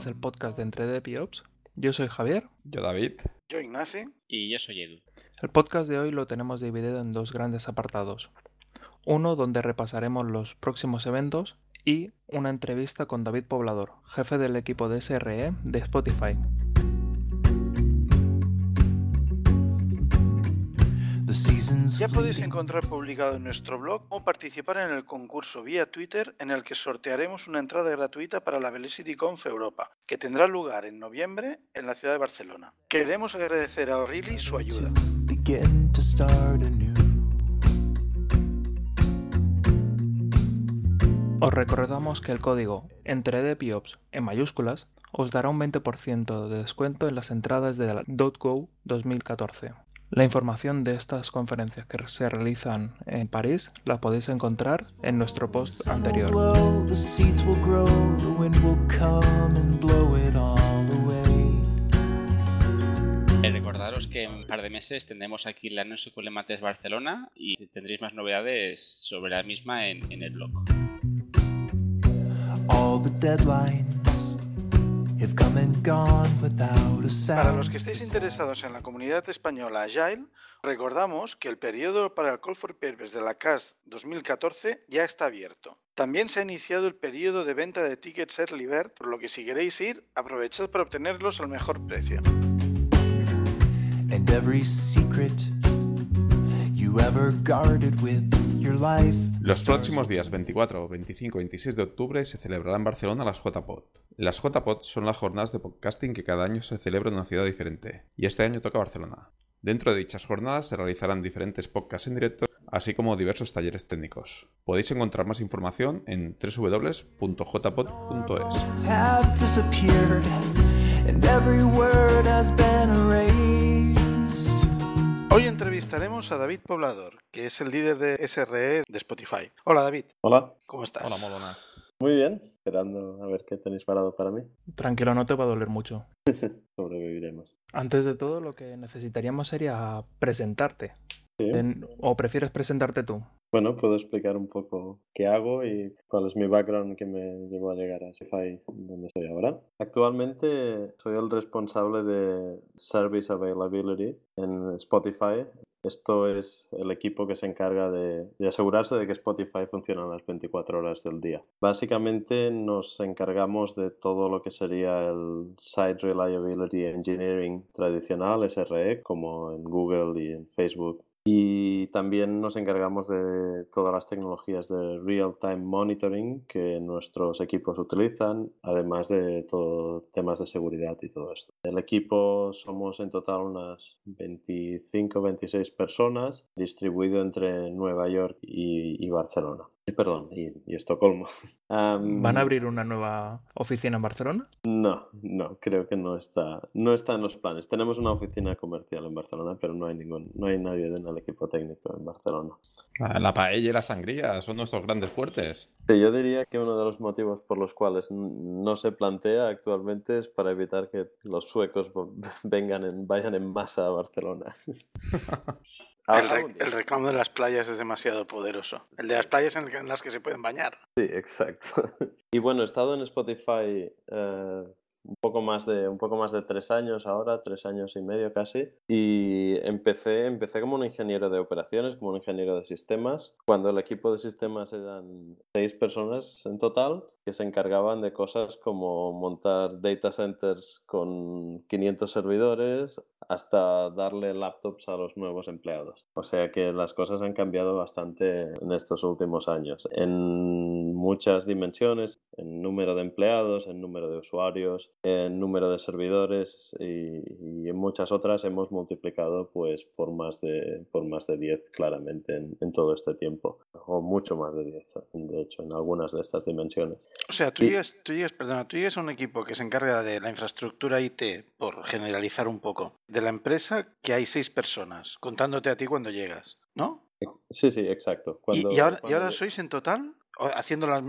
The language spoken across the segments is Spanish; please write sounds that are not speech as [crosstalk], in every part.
Es el podcast de Entre Dev y Ops. Yo soy Javier. Yo David. Yo Ignasi. Y yo soy Edu. El podcast de hoy lo tenemos dividido en dos grandes apartados. Uno donde repasaremos los próximos eventos y una entrevista con David Poblador, jefe del equipo de SRE de Spotify. Ya podéis encontrar publicado en nuestro blog cómo participar en el concurso vía Twitter en el que sortearemos una entrada gratuita para la Velocity Conf Europa, que tendrá lugar en noviembre en la ciudad de Barcelona. Queremos agradecer a O'Reilly su ayuda. Os recordamos que el código ENTREDEPIOPS en mayúsculas os dará un 20% de descuento en las entradas de la .go 2014. La información de estas conferencias que se realizan en París la podéis encontrar en nuestro post anterior. Eh, recordaros que en un par de meses tendremos aquí la No SQL Mates Barcelona y tendréis más novedades sobre la misma en, en el blog. Para los que estéis interesados en la comunidad española Agile, recordamos que el periodo para el Call for Purpose de la CAS 2014 ya está abierto. También se ha iniciado el periodo de venta de tickets Early Bird, por lo que si queréis ir, aprovechad para obtenerlos al mejor precio. Los próximos días 24, 25 y 26 de octubre se celebrará en Barcelona las JPod. Las JPod son las jornadas de podcasting que cada año se celebran en una ciudad diferente, y este año toca Barcelona. Dentro de dichas jornadas se realizarán diferentes podcasts en directo, así como diversos talleres técnicos. Podéis encontrar más información en www.jpod.es. Hoy entrevistaremos a David Poblador, que es el líder de SRE de Spotify. Hola David. Hola. ¿Cómo estás? Hola, molonas. Muy bien, esperando a ver qué tenéis parado para mí. Tranquilo, no te va a doler mucho. [laughs] Sobreviviremos. Antes de todo, lo que necesitaríamos sería presentarte. Sí. ¿O prefieres presentarte tú? Bueno, puedo explicar un poco qué hago y cuál es mi background que me llevó a llegar a Spotify, donde estoy ahora. Actualmente soy el responsable de Service Availability en Spotify. Esto es el equipo que se encarga de, de asegurarse de que Spotify funciona las 24 horas del día. Básicamente nos encargamos de todo lo que sería el Site Reliability Engineering tradicional, SRE, como en Google y en Facebook y también nos encargamos de todas las tecnologías de real-time monitoring que nuestros equipos utilizan, además de todo temas de seguridad y todo esto. El equipo somos en total unas 25-26 personas, distribuido entre Nueva York y, y Barcelona. Y, perdón, y, y Estocolmo. [laughs] ¿Van a abrir una nueva oficina en Barcelona? no, no, creo que no está, no está en los planes. Tenemos una oficina comercial en Barcelona, pero no hay ningún, no hay nadie en el equipo técnico en Barcelona. Ah, La paella y la sangría son nuestros grandes fuertes. Sí, yo diría que uno de los motivos por los cuales no se plantea actualmente es para evitar que los suecos [laughs] vengan en, vayan en masa a Barcelona. [laughs] El, el reclamo de las playas es demasiado poderoso. El de las playas en en las que se pueden bañar. Sí, [laughs] exacto. Y bueno, he estado en Spotify eh, un poco más de un poco más de tres años ahora, tres años y medio casi. Y empecé, empecé como un ingeniero de operaciones, como un ingeniero de sistemas, cuando el equipo de sistemas eran seis personas en total que se encargaban de cosas como montar data centers con 500 servidores hasta darle laptops a los nuevos empleados. O sea que las cosas han cambiado bastante en estos últimos años, muchas dimensiones, en número de empleados, en número de usuarios, en número de servidores y, y en muchas otras hemos multiplicado pues por más de, por más de 10 claramente en, en todo este tiempo, o mucho más de 10 de hecho en algunas de estas dimensiones. O sea, tú Y- llegas, tú llegas, perdona, tú llegas a un equipo que se encarga de la infraestructura IT, por generalizar un poco, de la empresa que hay seis personas, contándote a ti cuando llegas, ¿no? Sí, sí, exacto. Y- Cuando- y, ahora, y ahora sois en total, haciendo las,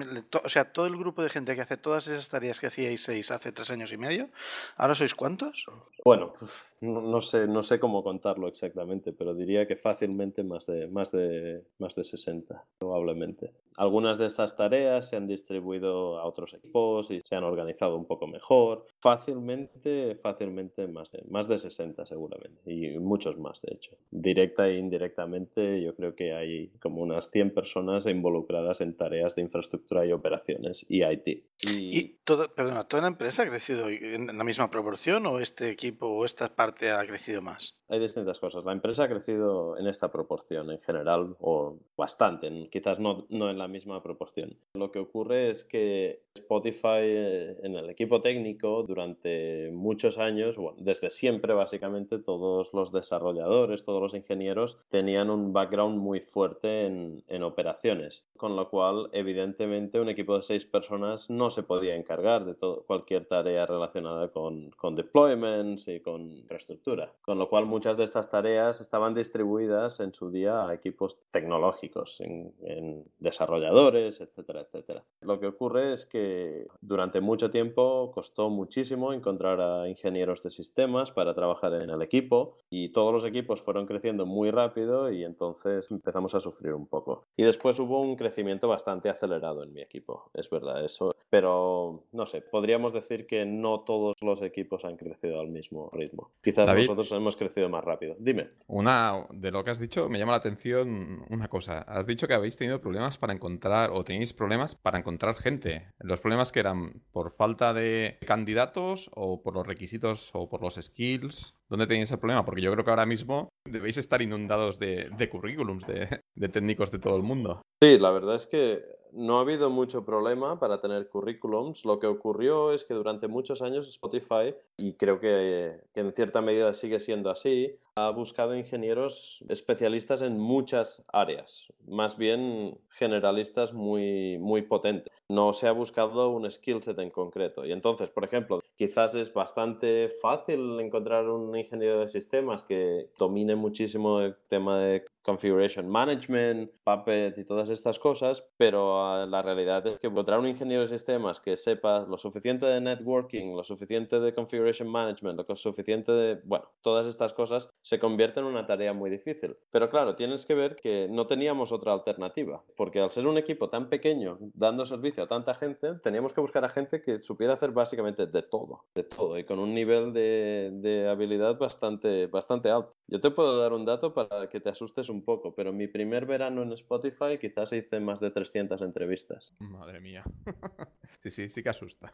o sea, todo el grupo de gente que hace todas esas tareas que hacíais seis hace tres años y medio, ¿ahora sois cuántos? Bueno, no, sé, no sé cómo contarlo exactamente, pero diría que fácilmente más de, más de, más de 60, probablemente. Algunas de estas tareas se han distribuido a otros equipos y se han organizado un poco mejor. Fácilmente, fácilmente más de, más de 60 seguramente, y muchos más de hecho. Directa e indirectamente yo creo que hay como unas 100 personas involucradas en tareas de infraestructura y operaciones y IT. ¿Y, toda, perdona, toda la empresa ha crecido en la misma proporción o este equipo o esta parte ha crecido más? Hay distintas cosas. La empresa ha crecido en esta proporción en general o bastante, quizás no, no en la misma proporción. Lo que ocurre es que Spotify eh, en el equipo técnico durante muchos años, bueno, desde siempre básicamente todos los desarrolladores, todos los ingenieros tenían un background muy fuerte en, en operaciones, con lo cual evidentemente un equipo de seis personas no se podía encargar de todo, cualquier tarea relacionada con, con deployments y con infraestructura, con lo cual muchas de estas tareas estaban distribuidas en su día a equipos tecnológicos, en, en desarrolladores, etcétera, etcétera. Lo que ocurre es que durante mucho tiempo costó muchísimo encontrar a ingenieros de sistemas para trabajar en el equipo y todos los equipos fueron creciendo muy rápido y entonces empezamos a sufrir un poco. Y después hubo un crecimiento bastante acelerado en mi equipo, es verdad eso, pero no sé, podríamos decir que no todos los equipos han crecido al mismo ritmo. Quizás nosotros hemos crecido más rápido. Dime. Una de lo que has dicho me llama la atención una cosa. Has dicho que habéis tenido problemas para encontrar o tenéis problemas para encontrar gente. Los problemas que eran por falta de candidatos o por los requisitos o por los skills. ¿Dónde tenéis el problema? Porque yo creo que ahora mismo debéis estar inundados de, de currículums de, de técnicos de todo el mundo. Sí, la verdad es que no ha habido mucho problema para tener currículums. Lo que ocurrió es que durante muchos años Spotify, y creo que, en cierta medida sigue siendo así, ha buscado ingenieros especialistas en muchas áreas, más bien generalistas muy, muy potentes. No se ha buscado un skill set en concreto. Y entonces, por ejemplo, quizás es bastante fácil encontrar un ingeniero de sistemas que domine muchísimo el tema de configuration management, Puppet y todas estas cosas, pero uh, la realidad es que encontrar un ingeniero de sistemas que sepa lo suficiente de networking, lo suficiente de configuration management, lo suficiente de, bueno, todas estas cosas se convierte en una tarea muy difícil. Pero claro, tienes que ver que no teníamos otra alternativa, porque al ser un equipo tan pequeño, dando servicio a tanta gente, teníamos que buscar a gente que supiera hacer básicamente de todo, de todo, y con un nivel de, de habilidad bastante, bastante alto. Yo te puedo dar un dato para que te asustes un poco, pero mi primer verano en Spotify quizás hice más de 300 entrevistas. Madre mía. [laughs] sí, sí, sí que asusta.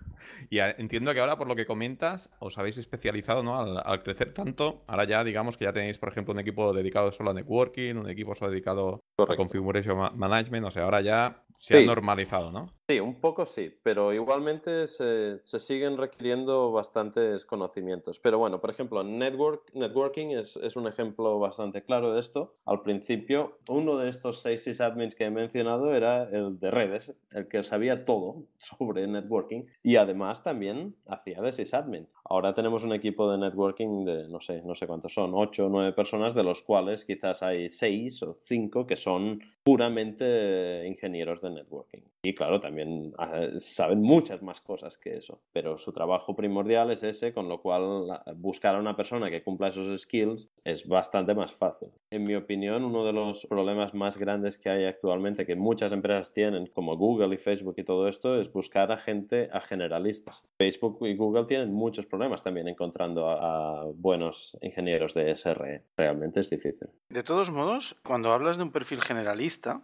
Y entiendo que ahora, por lo que comentas, os habéis especializado, ¿no? Al, crecer tanto, ahora ya digamos que ya tenéis, por ejemplo, un equipo dedicado solo a networking, un equipo solo dedicado a configuration management, o sea, ahora ya se ha normalizado, ¿no? Sí, un poco sí, pero igualmente se, siguen requiriendo bastantes conocimientos. Pero bueno, por ejemplo, network, networking es, es, un ejemplo bastante claro de esto. Al principio, uno de estos seis sysadmins que he mencionado era el de redes, el que sabía todo [laughs] sobre networking y además también hacía de sysadmin. Ahora tenemos un equipo de networking de no sé, no sé cuántos son, ocho o nueve personas, de los cuales quizás hay seis o cinco que son puramente ingenieros de networking. Y claro, también ah, saben muchas más cosas que eso, pero su trabajo primordial es ese, con lo cual buscar a una persona que cumpla esos skills es bastante más fácil. En mi opinión, uno de los problemas más grandes que hay actualmente, que muchas empresas tienen, como Google y Facebook y todo esto, es buscar a gente, a generalistas. Facebook y Google tienen muchos problemas también encontrando a, buenos ingenieros de SRE. Realmente es difícil. De todos modos, cuando hablas de un perfil generalista,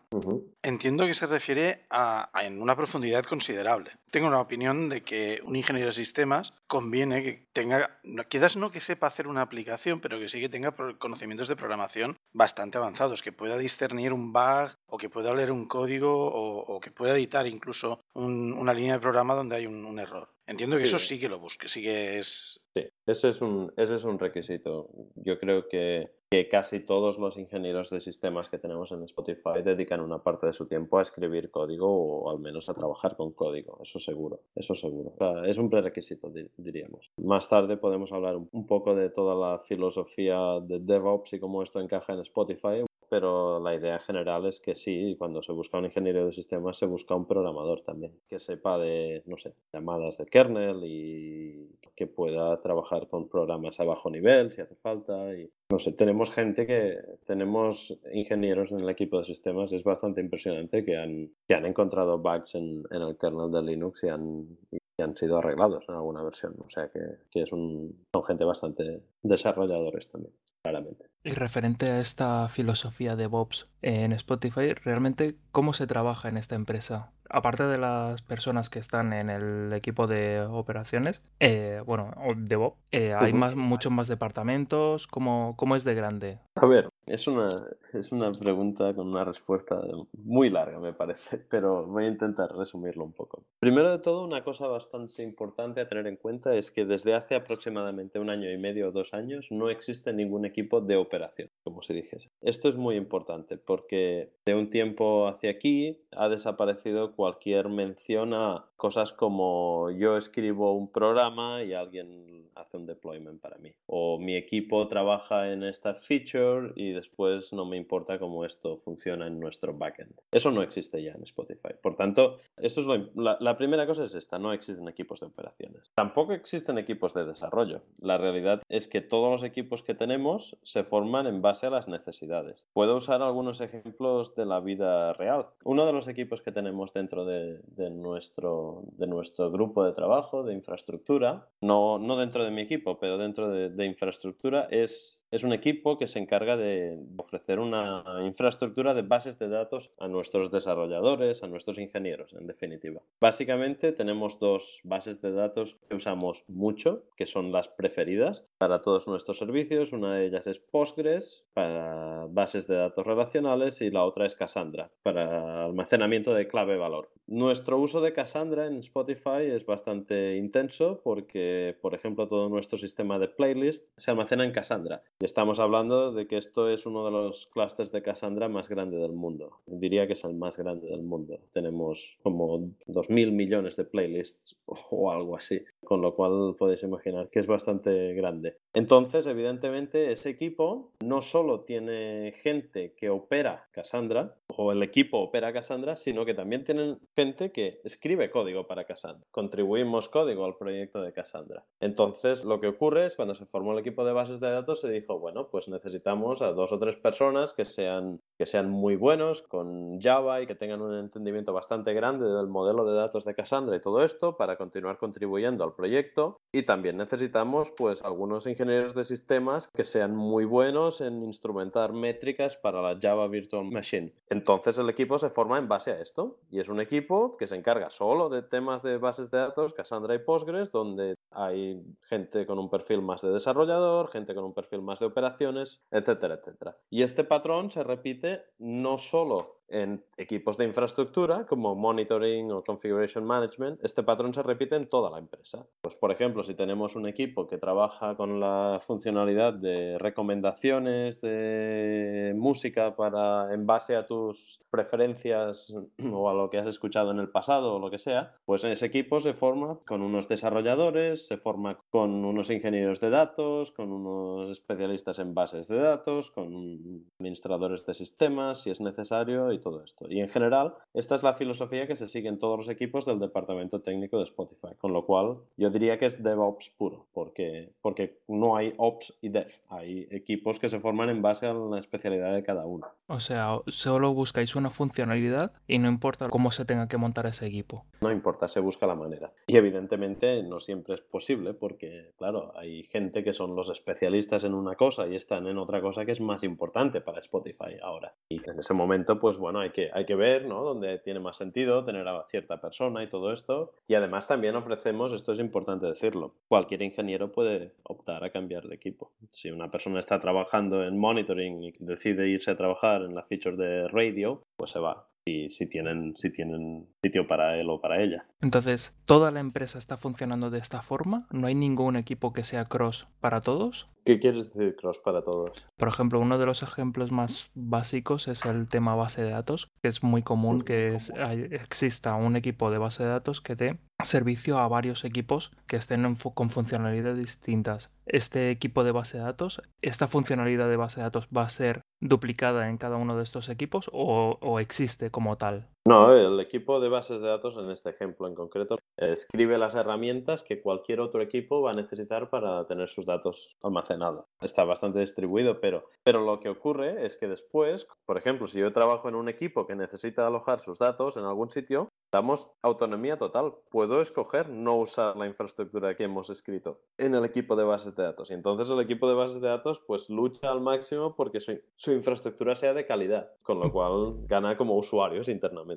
entiendo que se refiere a en una profundidad considerable. Tengo una opinión de que un ingeniero de sistemas conviene que tenga, quizás no que sepa hacer una aplicación, pero que sí que tenga conocimientos de programación bastante avanzados, que pueda discernir un bug o que pueda leer un código o, que pueda editar incluso una línea de programa donde hay un, error. Entiendo que eso sí que lo busque, sí que es... Sí, ese es un, ese es un requisito. Yo creo que que casi todos los ingenieros de sistemas que tenemos en Spotify dedican una parte de su tiempo a escribir código o al menos a trabajar con código, eso seguro, eso seguro. es un prerequisito, diríamos. Más tarde podemos hablar un poco de toda la filosofía de DevOps y cómo esto encaja en Spotify, pero la idea general es que sí, cuando se busca un ingeniero de sistemas se busca un programador también, que sepa de, no sé, llamadas de kernel y que pueda trabajar con programas a bajo nivel si hace falta. Y, no sé, tenemos gente que, tenemos ingenieros en el equipo de sistemas, es bastante impresionante que han, que han encontrado bugs en, el kernel de Linux y han, y han sido arreglados en alguna versión. O sea que, que es un, son gente bastante desarrolladores también, claramente. Y referente a esta filosofía de Bobs en Spotify, realmente, ¿cómo se trabaja en esta empresa? Aparte de las personas que están en el equipo de operaciones, eh, bueno, de Bob, eh, hay más, muchos más departamentos. ¿Cómo, cómo es de grande? A ver, es una, es una pregunta con una respuesta muy larga, me parece, [laughs] pero voy a intentar resumirlo un poco. Primero de todo, una cosa bastante importante a tener en cuenta es que desde hace aproximadamente un año y medio o dos años no existe ningún equipo de operación, como se dijese. Esto es muy importante porque de un tiempo hacia aquí ha desaparecido cualquier mención a cosas como yo escribo un programa y alguien hace un deployment para mí. O mi equipo trabaja en esta feature y después no me importa cómo esto funciona en nuestro backend. Eso no existe ya en Spotify. Por tanto, esto es la, la primera cosa es esta, no existen equipos de operaciones. Tampoco existen equipos de desarrollo. La realidad es que todos los equipos que tenemos se forman en base a las necesidades. Puedo usar algunos ejemplos de la vida real. Uno de los equipos que tenemos dentro de, nuestro, de nuestro grupo de trabajo, de infraestructura, no, no dentro de mi equipo, pero dentro de, de infraestructura, es, es un equipo que se encarga de ofrecer una infraestructura de bases de datos a nuestros desarrolladores, a nuestros ingenieros, en definitiva. Básicamente tenemos dos bases de datos que usamos mucho, que son las preferidas para todos nuestros servicios. Una de ellas es Postgres para bases de datos relacionales y la otra es Cassandra para almacenamiento de clave valor. Nuestro uso de Cassandra en Spotify es bastante intenso porque, por ejemplo, todo nuestro sistema de playlist se almacena en Cassandra. Estamos hablando de que esto es uno de los clusters de Cassandra más grande del mundo. Diría que es el más grande del mundo. Tenemos como 2.000 millones de playlists o algo así, con lo cual podéis imaginar que es bastante grande. Entonces, evidentemente, ese equipo no solo tiene gente que opera Cassandra, o el equipo opera Cassandra, sino que también tienen gente que escribe código para Cassandra. Contribuimos código al proyecto de Cassandra. Entonces, lo que ocurre es cuando se formó el equipo de bases de datos, se dijo, bueno, pues necesitamos a dos o tres personas que sean, que sean muy buenos con Java y que tengan un entendimiento bastante grande del modelo de datos de Cassandra y todo esto para continuar contribuyendo al proyecto. Y también necesitamos, pues, algunos ingenieros de sistemas que sean muy buenos en instrumentar métricas para la Java Virtual Machine. Entonces el equipo se forma en base a esto y es un equipo que se encarga solo de temas de bases de datos, Cassandra y Postgres, donde hay gente con un perfil más de desarrollador, gente con un perfil más de operaciones, etcétera, etcétera. Y este patrón se repite no solo en equipos de infraestructura como monitoring o configuration management, este patrón se repite en toda la empresa. Pues por ejemplo, si tenemos un equipo que trabaja con la funcionalidad de recomendaciones de música para en base a tus preferencias o a lo que has escuchado en el pasado o lo que sea, pues en ese equipo se forma con unos desarrolladores, se forma con unos ingenieros de datos, con unos especialistas en bases de datos, con administradores de sistemas si es necesario todo esto. Y en general, esta es la filosofía que se sigue en todos los equipos del departamento técnico de Spotify, con lo cual yo diría que es DevOps puro, porque, porque no hay Ops y Dev, hay equipos que se forman en base a la especialidad de cada uno. O sea, solo buscáis una funcionalidad y no importa cómo se tenga que montar ese equipo. No importa, se busca la manera. Y evidentemente no siempre es posible porque, claro, hay gente que son los especialistas en una cosa y están en otra cosa que es más importante para Spotify ahora. Y en ese momento, pues bueno, hay que, hay que ver, ¿no? Donde tiene más sentido tener a cierta persona y todo esto. Y además también ofrecemos, esto es importante decirlo, cualquier ingeniero puede optar a cambiar de equipo. Si una persona está trabajando en monitoring y decide irse a trabajar en la feature de radio, pues se va. Si, si, tienen, si tienen sitio para él o para ella. Entonces, ¿toda la empresa está funcionando de esta forma? ¿No hay ningún equipo que sea cross para todos? ¿Qué quieres decir cross para todos? Por ejemplo, uno de los ejemplos más básicos es el tema base de datos, que es muy común que es, hay, exista un equipo de base de datos que dé servicio a varios equipos que estén en, con funcionalidades distintas. Este equipo de base de datos, esta funcionalidad de base de datos va a ser duplicada en cada uno de estos equipos o, existe como tal? No, el equipo de bases de datos en este ejemplo en concreto escribe las herramientas que cualquier otro equipo va a necesitar para tener sus datos almacenados. Está bastante distribuido, pero, pero lo que ocurre es que después, por ejemplo, si yo trabajo en un equipo que necesita alojar sus datos en algún sitio, damos autonomía total. Puedo escoger no usar la infraestructura que hemos escrito en el equipo de bases de datos. Y entonces el equipo de bases de datos pues lucha al máximo porque su, su infraestructura sea de calidad, con lo cual gana como usuarios internamente.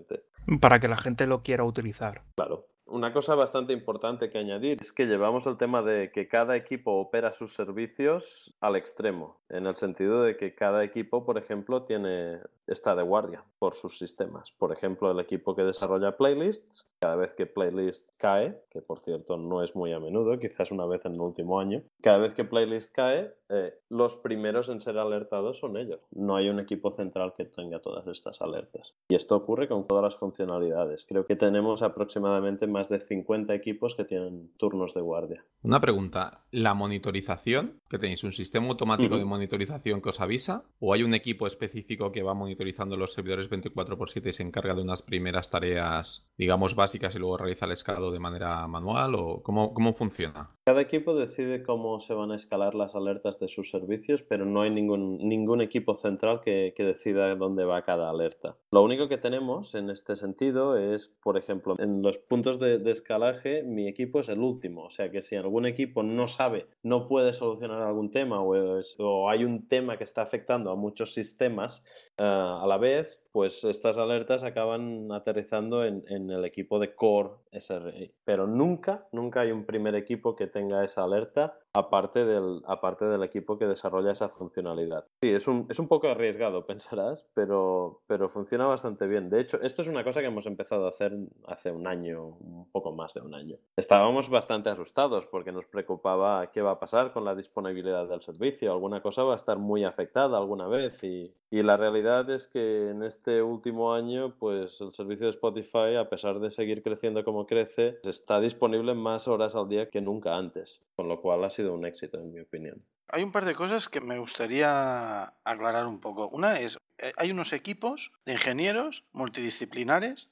Para que la gente lo quiera utilizar. Claro. Una cosa bastante importante que añadir es que llevamos el tema de que cada equipo opera sus servicios al extremo, en el sentido de que cada equipo, por ejemplo, tiene está de guardia por sus sistemas. Por ejemplo, el equipo que desarrolla playlists, cada vez que playlist cae, que por cierto no es muy a menudo, quizás una vez en el último año, cada vez que playlist cae, eh, los primeros en ser alertados son ellos. No hay un equipo central que tenga todas estas alertas. Y esto ocurre con todas las funcionalidades. Creo que tenemos aproximadamente más de 50 equipos que tienen turnos de guardia. Una pregunta, ¿la monitorización? ¿Que tenéis un sistema automático de monitorización que os avisa? ¿O hay un equipo específico que va monitorizando los servidores 24x7 y se encarga de unas primeras tareas, digamos, básicas y luego realiza el escalado de manera manual? ¿O cómo, cómo funciona? Cada equipo decide cómo se van a escalar las alertas de sus servicios, pero no hay ningún, ningún equipo central que, decida dónde va cada alerta. Lo único que tenemos en este sentido es, por ejemplo, en los puntos de de, escalaje, mi equipo es el último. O sea que si algún equipo no sabe, no puede solucionar algún tema o, hay un tema que está afectando a muchos sistemas eh, a la vez, pues estas alertas acaban aterrizando en, en, el equipo de core SRI. Pero nunca, nunca hay un primer equipo que tenga esa alerta aparte del, aparte del equipo que desarrolla esa funcionalidad. Sí, es un, es un poco arriesgado, [laughs] pensarás, pero, pero funciona bastante bien. De hecho, esto es una cosa que hemos empezado a hacer hace un año, un poco más de un año. Estábamos bastante asustados porque nos preocupaba qué va a pasar con la disponibilidad del servicio. Alguna cosa va a estar muy afectada alguna vez y, y la realidad es que en este último año, pues el servicio de Spotify, a pesar de seguir creciendo como crece, está disponible más horas al día que nunca antes, con lo cual ha sido un éxito en mi opinión. Hay un par de cosas que me gustaría aclarar un poco. Una es, eh, hay unos equipos de ingenieros multidisciplinares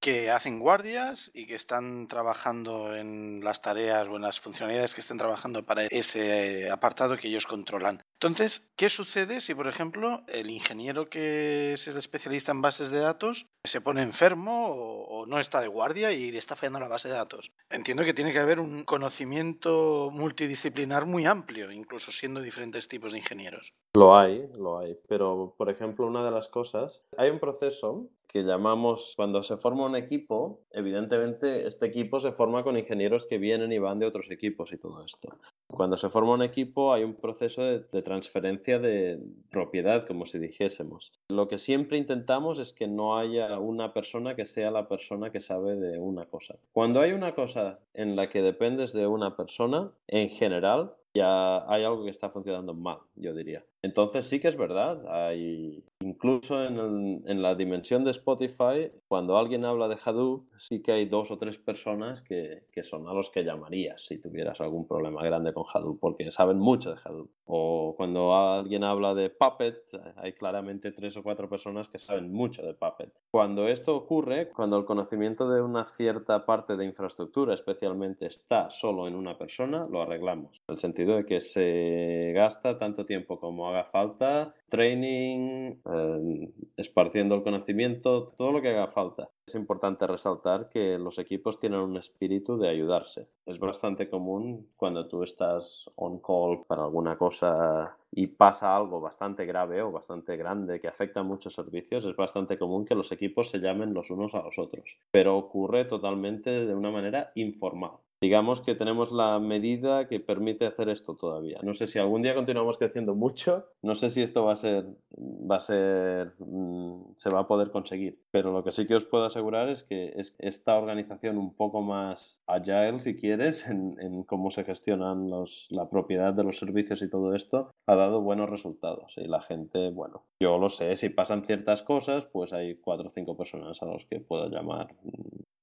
que hacen guardias y que están trabajando en las tareas o en las funcionalidades que estén trabajando para ese apartado que ellos controlan. Entonces, ¿qué sucede si, por ejemplo, el ingeniero que es el especialista en bases de datos se pone enfermo o, no está de guardia y le está fallando la base de datos? Entiendo que tiene que haber un conocimiento multidisciplinar muy amplio, incluso siendo diferentes tipos de ingenieros. Lo hay, lo hay. Pero, por ejemplo, una de las cosas, hay un proceso que llamamos, cuando se forma un equipo, evidentemente este equipo se forma con ingenieros que vienen y van de otros equipos y todo esto. Cuando se forma un equipo hay un proceso de, de transferencia de propiedad, como si dijésemos. Lo que siempre intentamos es que no haya una persona que sea la persona que sabe de una cosa. Cuando hay una cosa en la que dependes de una persona, en general, ya hay algo que está funcionando mal, yo diría. Entonces sí que es verdad, hay incluso en, en, la dimensión de Spotify, cuando alguien habla de Hadoop, sí que hay dos o tres personas que, que, son a los que llamarías si tuvieras algún problema grande con Hadoop, porque saben mucho de Hadoop. O cuando alguien habla de Puppet, hay claramente tres o cuatro personas que saben mucho de Puppet. Cuando esto ocurre, cuando el conocimiento de una cierta parte de infraestructura especialmente está solo en una persona, lo arreglamos. En el sentido de que se gasta tanto tiempo como haga falta, training, eh, esparciendo el conocimiento, todo lo que haga falta. Es importante resaltar que los equipos tienen un espíritu de ayudarse. Es bastante común cuando tú estás on call para alguna cosa y pasa algo bastante grave o bastante grande que afecta a muchos servicios, es bastante común que los equipos se llamen los unos a los otros. Pero ocurre totalmente de una manera informal digamos que tenemos la medida que permite hacer esto todavía. No sé si algún día continuamos creciendo mucho, no sé si esto va a ser, va a ser, mm, se va a poder conseguir, pero lo que sí que os puedo asegurar es que es esta organización un poco más agile, si quieres, en, en cómo se gestionan los, la propiedad de los servicios y todo esto, ha dado buenos resultados. Y la gente, bueno, yo lo sé, si pasan ciertas cosas, pues hay cuatro o cinco personas a los que puedo llamar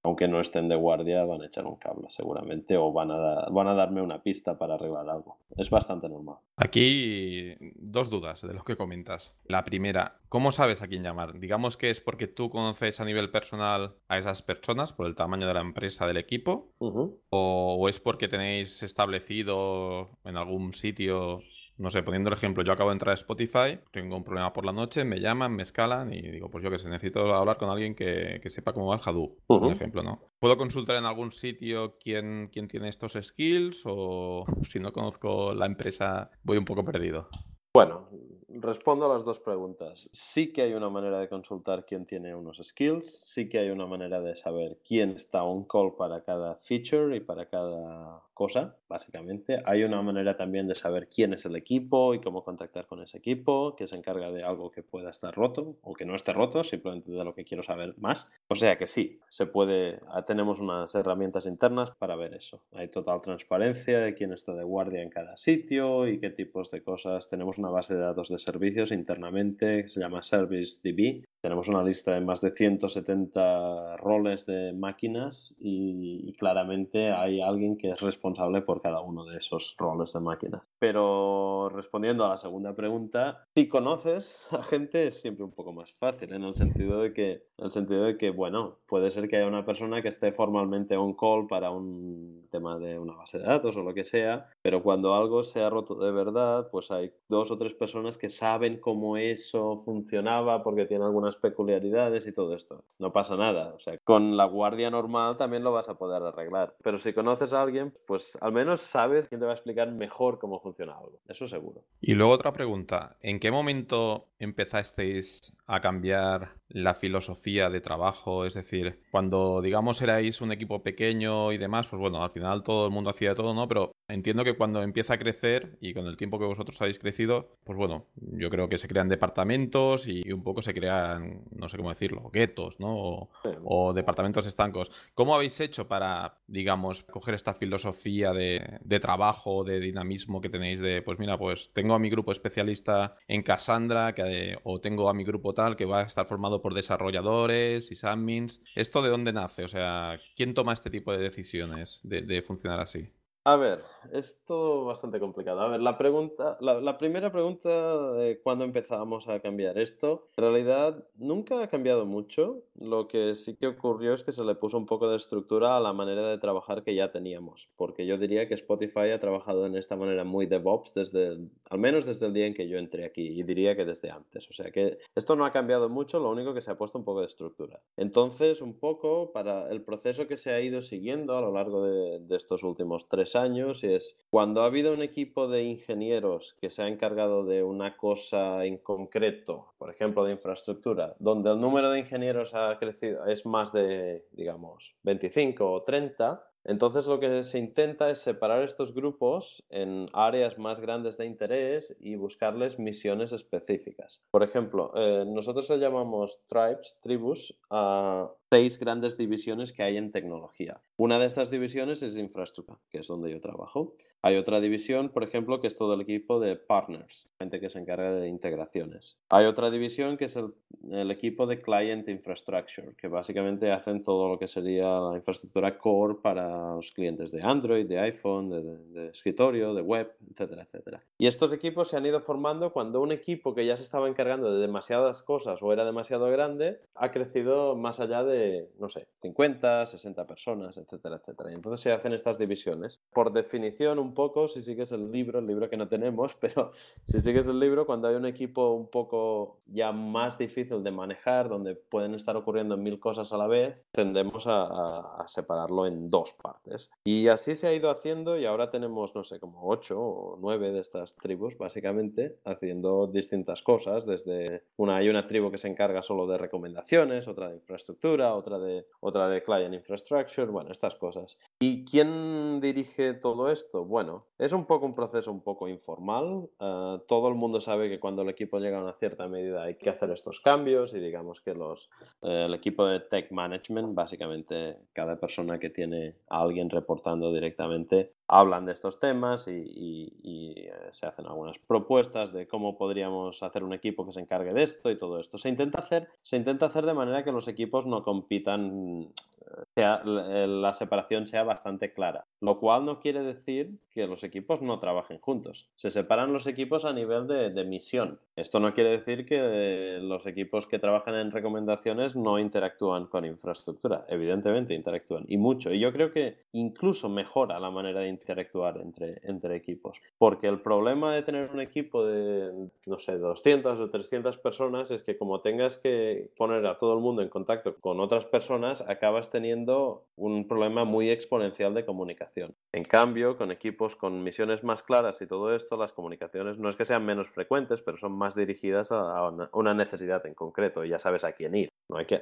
aunque no estén de guardia, van a echar un cable seguramente o van a, van a darme una pista para arreglar algo. Es bastante normal. Aquí dos dudas de lo que comentas. La primera, ¿cómo sabes a quién llamar? Digamos que es porque tú conoces a nivel personal a esas personas por el tamaño de la empresa, del equipo, o, o es porque tenéis establecido en algún sitio no sé, poniendo el ejemplo, yo acabo de entrar a Spotify, tengo un problema por la noche, me llaman, me escalan y digo, pues yo que sé, necesito hablar con alguien que, sepa cómo va el Hadoop, por ejemplo, ¿no? ¿Puedo consultar en algún sitio quién, quién tiene estos skills o [laughs] si no conozco la empresa voy un poco perdido? Bueno, respondo a las dos preguntas. Sí que hay una manera de consultar quién tiene unos skills, sí que hay una manera de saber quién está on call para cada feature y para cada cosa, básicamente. Hay una manera también de saber quién es el equipo y cómo contactar con ese equipo, que se encarga de algo que pueda estar roto o que no esté roto, simplemente de lo que quiero saber más. O sea que sí, se puede, ah, tenemos unas herramientas internas para ver eso. Hay total transparencia de quién está de guardia en cada sitio y qué tipos de cosas. Tenemos una base de datos de servicios internamente que se llama ServiceDB. Tenemos una lista de más de 170 roles de máquinas y, y claramente hay alguien que es responsable por cada uno de esos roles de máquina. Pero respondiendo a la segunda pregunta, si conoces a gente es siempre un poco más fácil, en el sentido de que, en el sentido de que bueno, puede ser que haya una persona que esté formalmente on call para un tema de una base de datos o lo que sea, pero cuando algo se ha roto de verdad, pues hay dos o tres personas que saben cómo eso funcionaba porque tiene peculiaridades y todo esto. No pasa nada, o sea, con la guardia normal también lo vas a poder arreglar, pero si conoces a alguien, pues pues al menos sabes quién te va a explicar mejor cómo funciona algo. Eso seguro. Y luego otra pregunta. ¿En qué momento empezasteis a cambiar la filosofía de trabajo? Es decir, cuando digamos erais un equipo pequeño y demás, pues bueno, al final todo el mundo hacía todo, ¿no? Pero entiendo que cuando empieza a crecer y con el tiempo que vosotros habéis crecido, pues bueno, yo creo que se crean departamentos y un poco se crean, no sé cómo decirlo, guetos, ¿no? O, departamentos estancos. ¿Cómo habéis hecho para, digamos, coger esta filosofía de, trabajo, de dinamismo que tenéis de, pues mira, pues tengo a mi grupo especialista en Cassandra que, o tengo a mi grupo tal que va a estar formado por desarrolladores y admins. ¿Esto de dónde nace? O sea, ¿quién toma este tipo de decisiones de funcionar así? A ver, es todo bastante complicado. A ver, la pregunta, la, primera pregunta de cuándo empezábamos a cambiar esto, en realidad nunca ha cambiado mucho. Lo que sí que ocurrió es que se le puso un poco de estructura a la manera de trabajar que ya teníamos, porque yo diría que Spotify ha trabajado en esta manera muy DevOps desde, al menos desde el día en que yo entré aquí, y diría que desde antes. O sea que esto no ha cambiado mucho, lo único que se ha puesto un poco de estructura. Entonces, un poco para el proceso que se ha ido siguiendo a lo largo de, de estos últimos tres años es cuando ha habido un equipo de ingenieros que se ha encargado de una cosa en concreto, por ejemplo, de infraestructura, donde el número de ingenieros ha crecido, es más de, digamos, 25 o 30, entonces lo que se intenta es separar estos grupos en áreas más grandes de interés y buscarles misiones específicas. Por ejemplo, eh, nosotros le llamamos tribes, tribus, a seis grandes divisiones que hay en tecnología. Una de estas divisiones es infraestructura, que es donde yo trabajo. Hay otra división, por ejemplo, que es todo el equipo de partners, gente que se encarga de integraciones. Hay otra división que es el, equipo de client infrastructure, que básicamente hacen todo lo que sería la infraestructura core para los clientes de Android, de iPhone, de, de escritorio, de web, etcétera, etcétera. Y estos equipos se han ido formando cuando un equipo que ya se estaba encargando de demasiadas cosas o era demasiado grande ha crecido más allá de no sé, 50, 60 personas, etcétera, etcétera. Y entonces se hacen estas divisiones. Por definición, un poco, si sigues el libro, el libro que no tenemos, [laughs] pero si sigues el libro, cuando hay un equipo un poco ya más difícil de manejar, donde pueden estar ocurriendo mil cosas a la vez, tendemos a, a separarlo en dos partes. Y así se ha ido haciendo y ahora tenemos, no sé, como ocho o nueve de estas tribus, básicamente, haciendo distintas cosas, desde una, hay una tribu que se encarga solo de recomendaciones, otra de infraestructura, otra de, otra de Client Infrastructure, bueno, estas cosas. ¿Y quién dirige todo esto? Bueno, es un poco un proceso un poco informal. Eh, todo el mundo sabe que cuando el equipo llega a una cierta medida hay que hacer estos cambios y digamos que los, eh, el equipo de Tech Management, básicamente cada persona que tiene a alguien reportando directamente, hablan de estos temas y, eh, se hacen algunas propuestas de cómo podríamos hacer un equipo que se encargue de esto y todo esto. Se intenta hacer, se intenta hacer de manera que los equipos no compitan eh, sea, la separación sea bastante clara. Lo cual no quiere decir que los equipos no trabajen juntos. Se separan los equipos a nivel de, misión. Esto no quiere decir que los equipos que trabajan en recomendaciones no interactúan con infraestructura. Evidentemente interactúan y mucho. Y yo creo que incluso mejora la manera de interactuar entre, entre equipos. Porque el problema de tener un equipo de, no sé, 200 o 300 personas es que como tengas que poner a todo el mundo en contacto con otras personas, acabas teniendo un problema muy exponencial de comunicación. En cambio, con equipos con misiones más claras y todo esto, las comunicaciones no es que sean menos frecuentes, pero son más dirigidas a una necesidad en concreto y ya sabes a quién ir.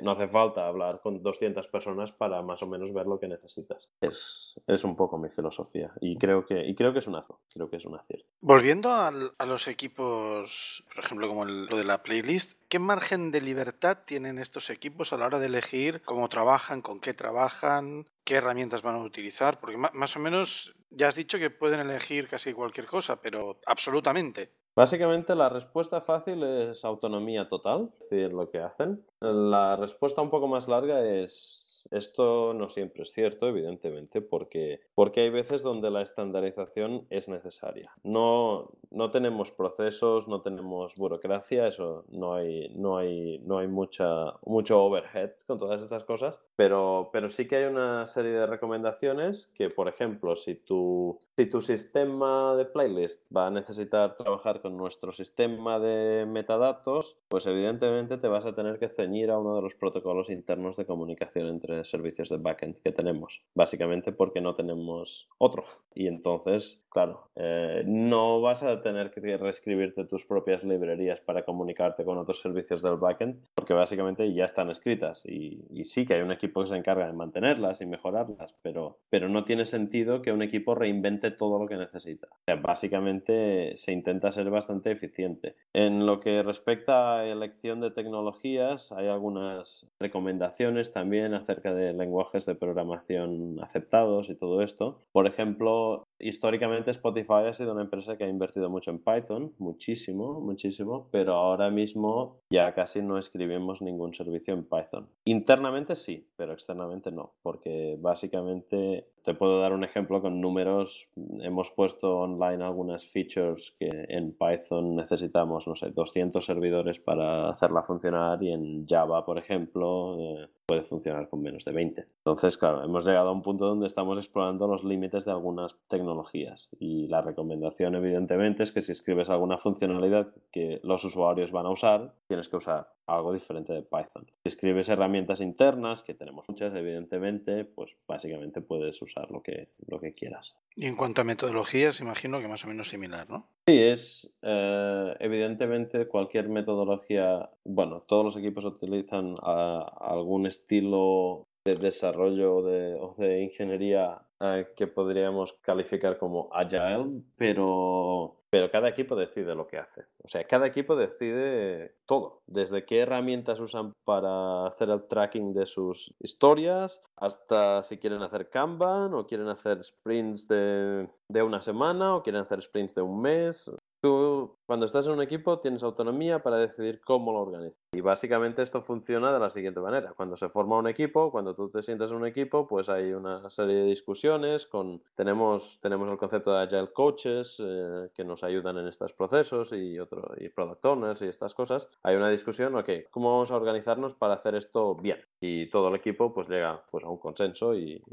No, hace falta hablar con 200 personas para más o menos ver lo que necesitas. Es, es un poco mi filosofía y creo que, y creo que es un azo, creo que es un. Volviendo a los equipos, por ejemplo, como lo de la playlist, ¿qué margen de libertad tienen estos equipos a la hora de elegir cómo trabajan, con qué trabajan, qué herramientas van a utilizar? Porque más o menos ya has dicho que pueden elegir casi cualquier cosa, pero absolutamente. Básicamente la respuesta fácil es autonomía total, es decir, lo que hacen. La respuesta un poco más larga es esto no siempre es cierto, evidentemente, porque, porque hay veces donde la estandarización es necesaria. No, no tenemos procesos, no tenemos burocracia, eso no hay, no hay, no hay mucha, mucho overhead con todas estas cosas, pero, pero sí que hay una serie de recomendaciones que, por ejemplo, si tu, si tu sistema de playlist va a necesitar trabajar con nuestro sistema de metadatos, pues evidentemente te vas a tener que ceñir a uno de los protocolos internos de comunicación entre servicios de backend que tenemos, básicamente porque no tenemos otro. Y entonces, claro, eh, no vas a tener que reescribirte tus propias librerías para comunicarte con otros servicios del backend, porque básicamente ya están escritas. Y, sí que hay un equipo que se encarga de mantenerlas y mejorarlas, pero, pero no tiene sentido que un equipo reinvente todo lo que necesita. básicamente se intenta ser bastante eficiente. En lo que respecta a elección de tecnologías, hay algunas recomendaciones también acerca de lenguajes de programación aceptados y todo esto. Por ejemplo, históricamente Spotify ha sido una empresa que ha invertido mucho en Python, muchísimo, muchísimo, pero ahora mismo ya casi no escribimos ningún servicio en Python. Internamente sí, pero externamente no, porque básicamente te puedo dar un ejemplo con números. Hemos puesto online algunas features que en Python necesitamos, no sé, 200 servidores para hacerla funcionar y en Java, por ejemplo, eh, puede funcionar con menos de 20. Entonces, claro, hemos llegado a un punto donde estamos explorando los límites de algunas tecnologías y la recomendación evidentemente es que si escribes alguna funcionalidad que los usuarios van a usar, tienes que usar algo diferente de Python. Si escribes herramientas internas, que tenemos muchas evidentemente, pues básicamente puedes usar lo que, lo que quieras. Y en cuanto a metodologías, imagino que más o menos similar, ¿no? Sí, es eh, evidentemente cualquier metodología, bueno, todos los equipos utilizan algún estilo de desarrollo de ingeniería eh, que podríamos calificar como agile, pero, pero cada equipo decide lo que hace. O sea, cada equipo decide todo, desde qué herramientas usan para hacer el tracking de sus historias, hasta si quieren hacer Kanban o quieren hacer sprints de, de una semana o quieren hacer sprints de un mes. Tú, cuando estás en un equipo, tienes autonomía para decidir cómo lo organizas. Y básicamente esto funciona de la siguiente manera. Cuando se forma un equipo, cuando tú te sientas en un equipo, pues hay una serie de discusiones. Con, tenemos, tenemos el concepto de Agile Coaches eh, que nos ayudan en estos procesos y, otro, y Product Owners y estas cosas. Hay una discusión, ok, ¿cómo vamos a organizarnos para hacer esto bien? Y todo el equipo pues llega pues, a un consenso y,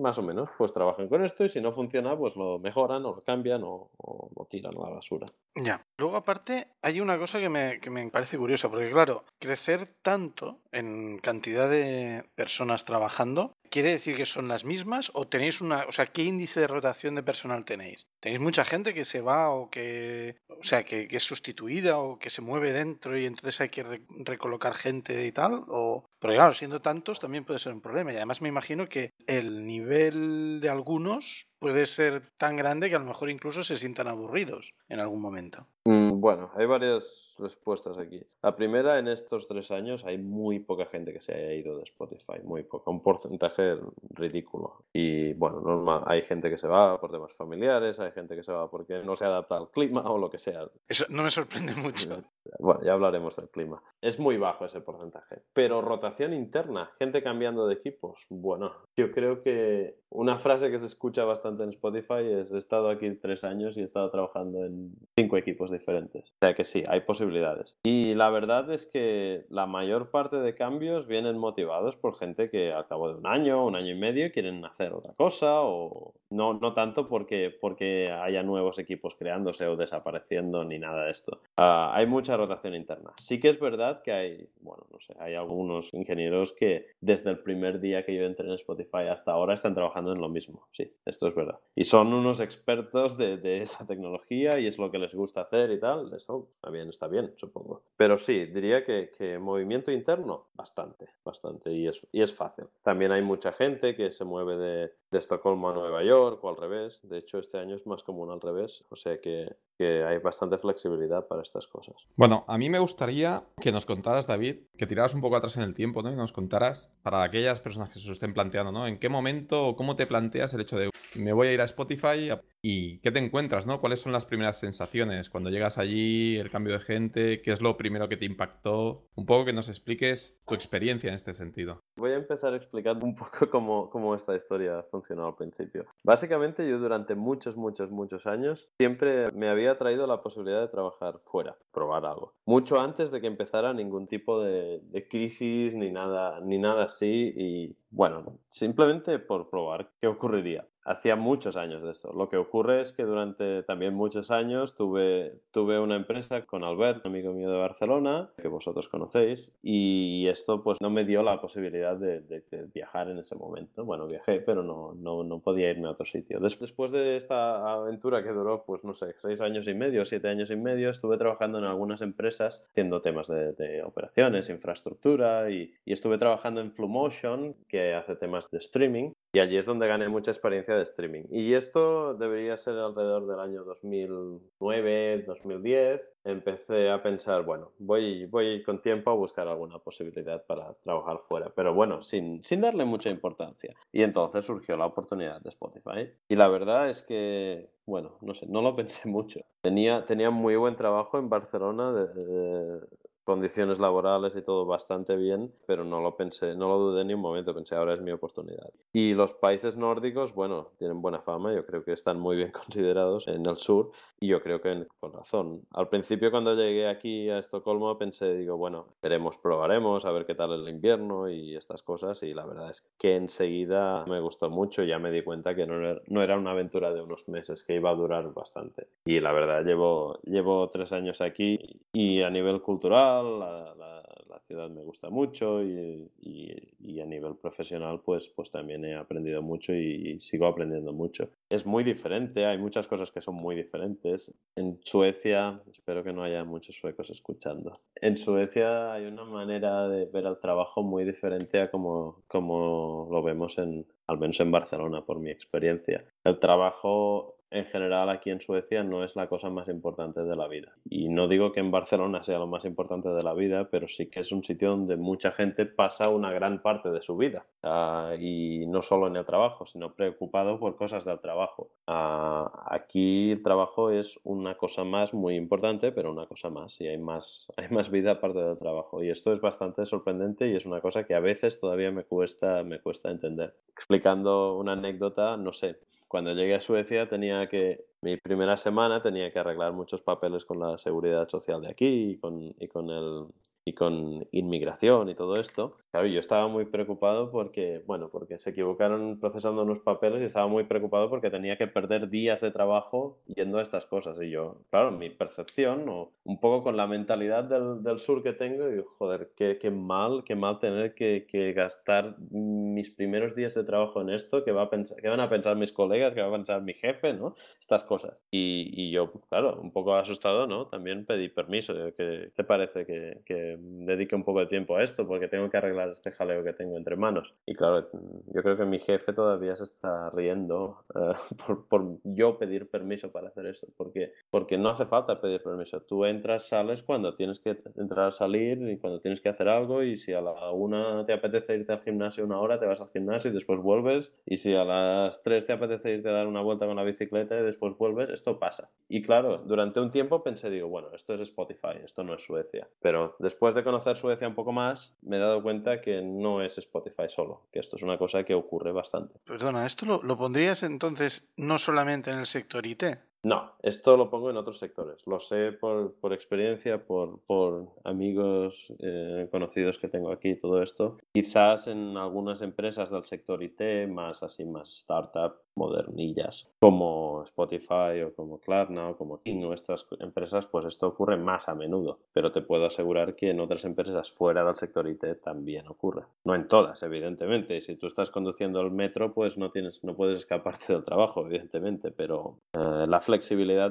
más o menos pues trabajan con esto y si no funciona pues lo mejoran o lo cambian o, o lo tiran a la basura. Ya. Luego, aparte, hay una cosa que me, que me parece curiosa, porque claro, crecer tanto en cantidad de personas trabajando, ¿quiere decir que son las mismas? ¿O tenéis una. O sea, ¿qué índice de rotación de personal tenéis? ¿Tenéis mucha gente que se va o que. O sea, que, es sustituida o que se mueve dentro y entonces hay que recolocar gente y tal? O. Porque claro, siendo tantos también puede ser un problema. Y además me imagino que el nivel de algunos puede ser tan grande que a lo mejor incluso se sientan aburridos en algún momento. Bueno, hay varias respuestas aquí. La primera, en estos tres años hay muy poca gente que se haya ido de Spotify, muy poca, un porcentaje ridículo. Y bueno, normal, hay gente que se va por temas familiares, hay gente que se va porque no se adapta al clima o lo que sea. Eso no me sorprende mucho. [laughs] Bueno, ya hablaremos del clima. Es muy bajo ese porcentaje. Pero rotación interna, gente cambiando de equipos. Bueno, yo creo que una frase que se escucha bastante en Spotify es he estado aquí tres años y he estado trabajando en cinco equipos diferentes. O sea que sí, hay posibilidades. Y la verdad es que la mayor parte de cambios vienen motivados por gente que al cabo de un año, un año y medio quieren hacer otra cosa o no, no tanto porque, porque haya nuevos equipos creándose o desapareciendo ni nada de esto. Ah, hay mucha rotación interna. Sí que es verdad que hay, bueno, no sé, hay algunos ingenieros que desde el primer día que yo entré en Spotify hasta ahora están trabajando en lo mismo. Sí, esto es verdad. Y son unos expertos de, de esa tecnología y es lo que les gusta hacer y tal. Eso está bien, está bien, supongo. Pero sí, diría que, que movimiento interno, bastante, bastante. Y es, y es fácil. También hay mucha gente que se mueve de, de Estocolmo a Nueva York o al revés. De hecho, este año es más común al revés. O sea que, que hay bastante flexibilidad para estas cosas. Bueno, a mí me gustaría que nos contaras, David, que tiraras un poco atrás en el tiempo, ¿no? Y nos contaras, para aquellas personas que se lo estén planteando, ¿no? ¿En qué momento o cómo te planteas el hecho de me voy a ir a Spotify y qué te encuentras, ¿no? ¿Cuáles son las primeras sensaciones cuando llegas allí, el cambio de gente, qué es lo primero que te impactó? Un poco que nos expliques tu experiencia en este sentido. Voy a empezar explicando un poco cómo, cómo esta historia al principio. Básicamente yo durante muchos, muchos, muchos años siempre me había traído la posibilidad de trabajar fuera, probar algo. Mucho antes de que empezara ningún tipo de, de crisis ni nada, ni nada así y bueno, simplemente por probar qué ocurriría hacía muchos años de esto. Lo que ocurre es que durante también muchos años tuve, tuve una empresa con Albert, un amigo mío de Barcelona, que vosotros conocéis, y esto pues no me dio la posibilidad de, de, de viajar en ese momento. Bueno, viajé, pero no, no, no podía irme a otro sitio. Des, después de esta aventura que duró, pues no sé, seis años y medio, siete años y medio, estuve trabajando en algunas empresas haciendo temas de, de operaciones, infraestructura, y, y estuve trabajando en Flumotion, que hace temas de streaming, y allí es donde gané mucha experiencia de streaming. Y esto debería ser alrededor del año 2009, 2010. Empecé a pensar, bueno, voy, voy con tiempo a buscar alguna posibilidad para trabajar fuera, pero bueno, sin, sin darle mucha importancia. Y entonces surgió la oportunidad de Spotify. Y la verdad es que, bueno, no sé, no lo [laughs] pensé mucho. Tenía, tenía muy buen trabajo en Barcelona de, de condiciones laborales y todo bastante bien, pero no lo pensé, no lo dudé ni un momento, pensé ahora es mi oportunidad. Y los países nórdicos, bueno, tienen buena fama, yo creo que están muy bien [laughs] considerados en el sur y yo creo que con razón. Al principio cuando llegué aquí a Estocolmo pensé, digo, bueno, veremos, probaremos, a ver qué tal el invierno y estas cosas y la verdad es que enseguida me gustó mucho, ya me di cuenta que no no era una aventura de unos meses, que iba a durar bastante. Y la verdad, llevo, llevo tres años aquí y a nivel cultural, la, la, la, ciudad me gusta mucho y, y, y, a nivel profesional pues, pues también he aprendido mucho y, y, sigo aprendiendo mucho. Es muy diferente, hay muchas cosas que son muy diferentes. En Suecia, espero que no haya muchos suecos escuchando, en Suecia hay una manera de ver el trabajo muy diferente a como, como lo vemos en, al menos en Barcelona por mi experiencia. El trabajo en general aquí en Suecia no es la cosa más importante de la vida. Y no digo que en Barcelona sea lo más importante de la vida, pero sí que es un sitio donde mucha gente pasa una gran parte de su vida. Uh, y no solo en el trabajo, sino preocupado por cosas del trabajo. Uh, aquí el trabajo es una cosa más muy importante, pero una cosa más. Y hay más, [laughs] hay más vida aparte del trabajo. Y esto es bastante sorprendente y es una cosa que a veces todavía me cuesta, me cuesta entender. Explicando una anécdota, no sé, cuando llegué a Suecia tenía que, mi primera semana tenía que arreglar muchos papeles con la seguridad social de aquí y con, y con el y con inmigración y todo esto. Claro, yo estaba muy preocupado porque, bueno, porque se equivocaron procesando unos papeles y estaba muy preocupado porque tenía que perder días de trabajo yendo a estas cosas. Y yo, claro, mi percepción, o un poco con la mentalidad del, del sur que tengo, y joder, qué, qué, mal, qué mal tener que, que, gastar mis primeros días de trabajo en esto, que, va a pensar, que van a pensar mis colegas, que va a pensar mi jefe, ¿no? Estas cosas. Y, y yo, claro, un poco asustado, ¿no? También pedí permiso. ¿Qué te parece que, que dedique un poco de tiempo a esto porque tengo que arreglar este jaleo que tengo entre manos. Y claro, yo creo que mi jefe todavía se está riendo eh, [laughs] por, por, yo pedir permiso para hacer eso, porque, porque no hace falta pedir permiso. Tú entras, sales cuando tienes que entrar, salir y cuando tienes que hacer algo y si a la una te apetece irte al gimnasio una hora, te vas al gimnasio y después vuelves y si a las tres te apetece irte a dar una vuelta con la bicicleta y después vuelves, esto pasa. Y claro, durante un tiempo pensé, digo, bueno, esto es Spotify, esto no es Suecia. Pero después de conocer Suecia un poco más, me he dado cuenta que no es Spotify solo, que esto es una cosa que ocurre bastante. Perdona, ¿esto lo pondrías entonces no solamente en el sector IT? No, esto lo pongo en otros sectores. Lo sé por, por experiencia, por, por amigos eh, conocidos que tengo aquí, todo esto. Quizás en algunas empresas del sector IT, más así, más startup, modernillas, como Spotify o como Klarna o como King o estas empresas, pues esto ocurre más a menudo. Pero te puedo asegurar que en otras empresas fuera del sector IT también ocurre. No en todas, evidentemente. Si tú estás conduciendo el metro, pues no, tienes, no puedes escaparte del trabajo, evidentemente. Pero eh, la flexibilidad,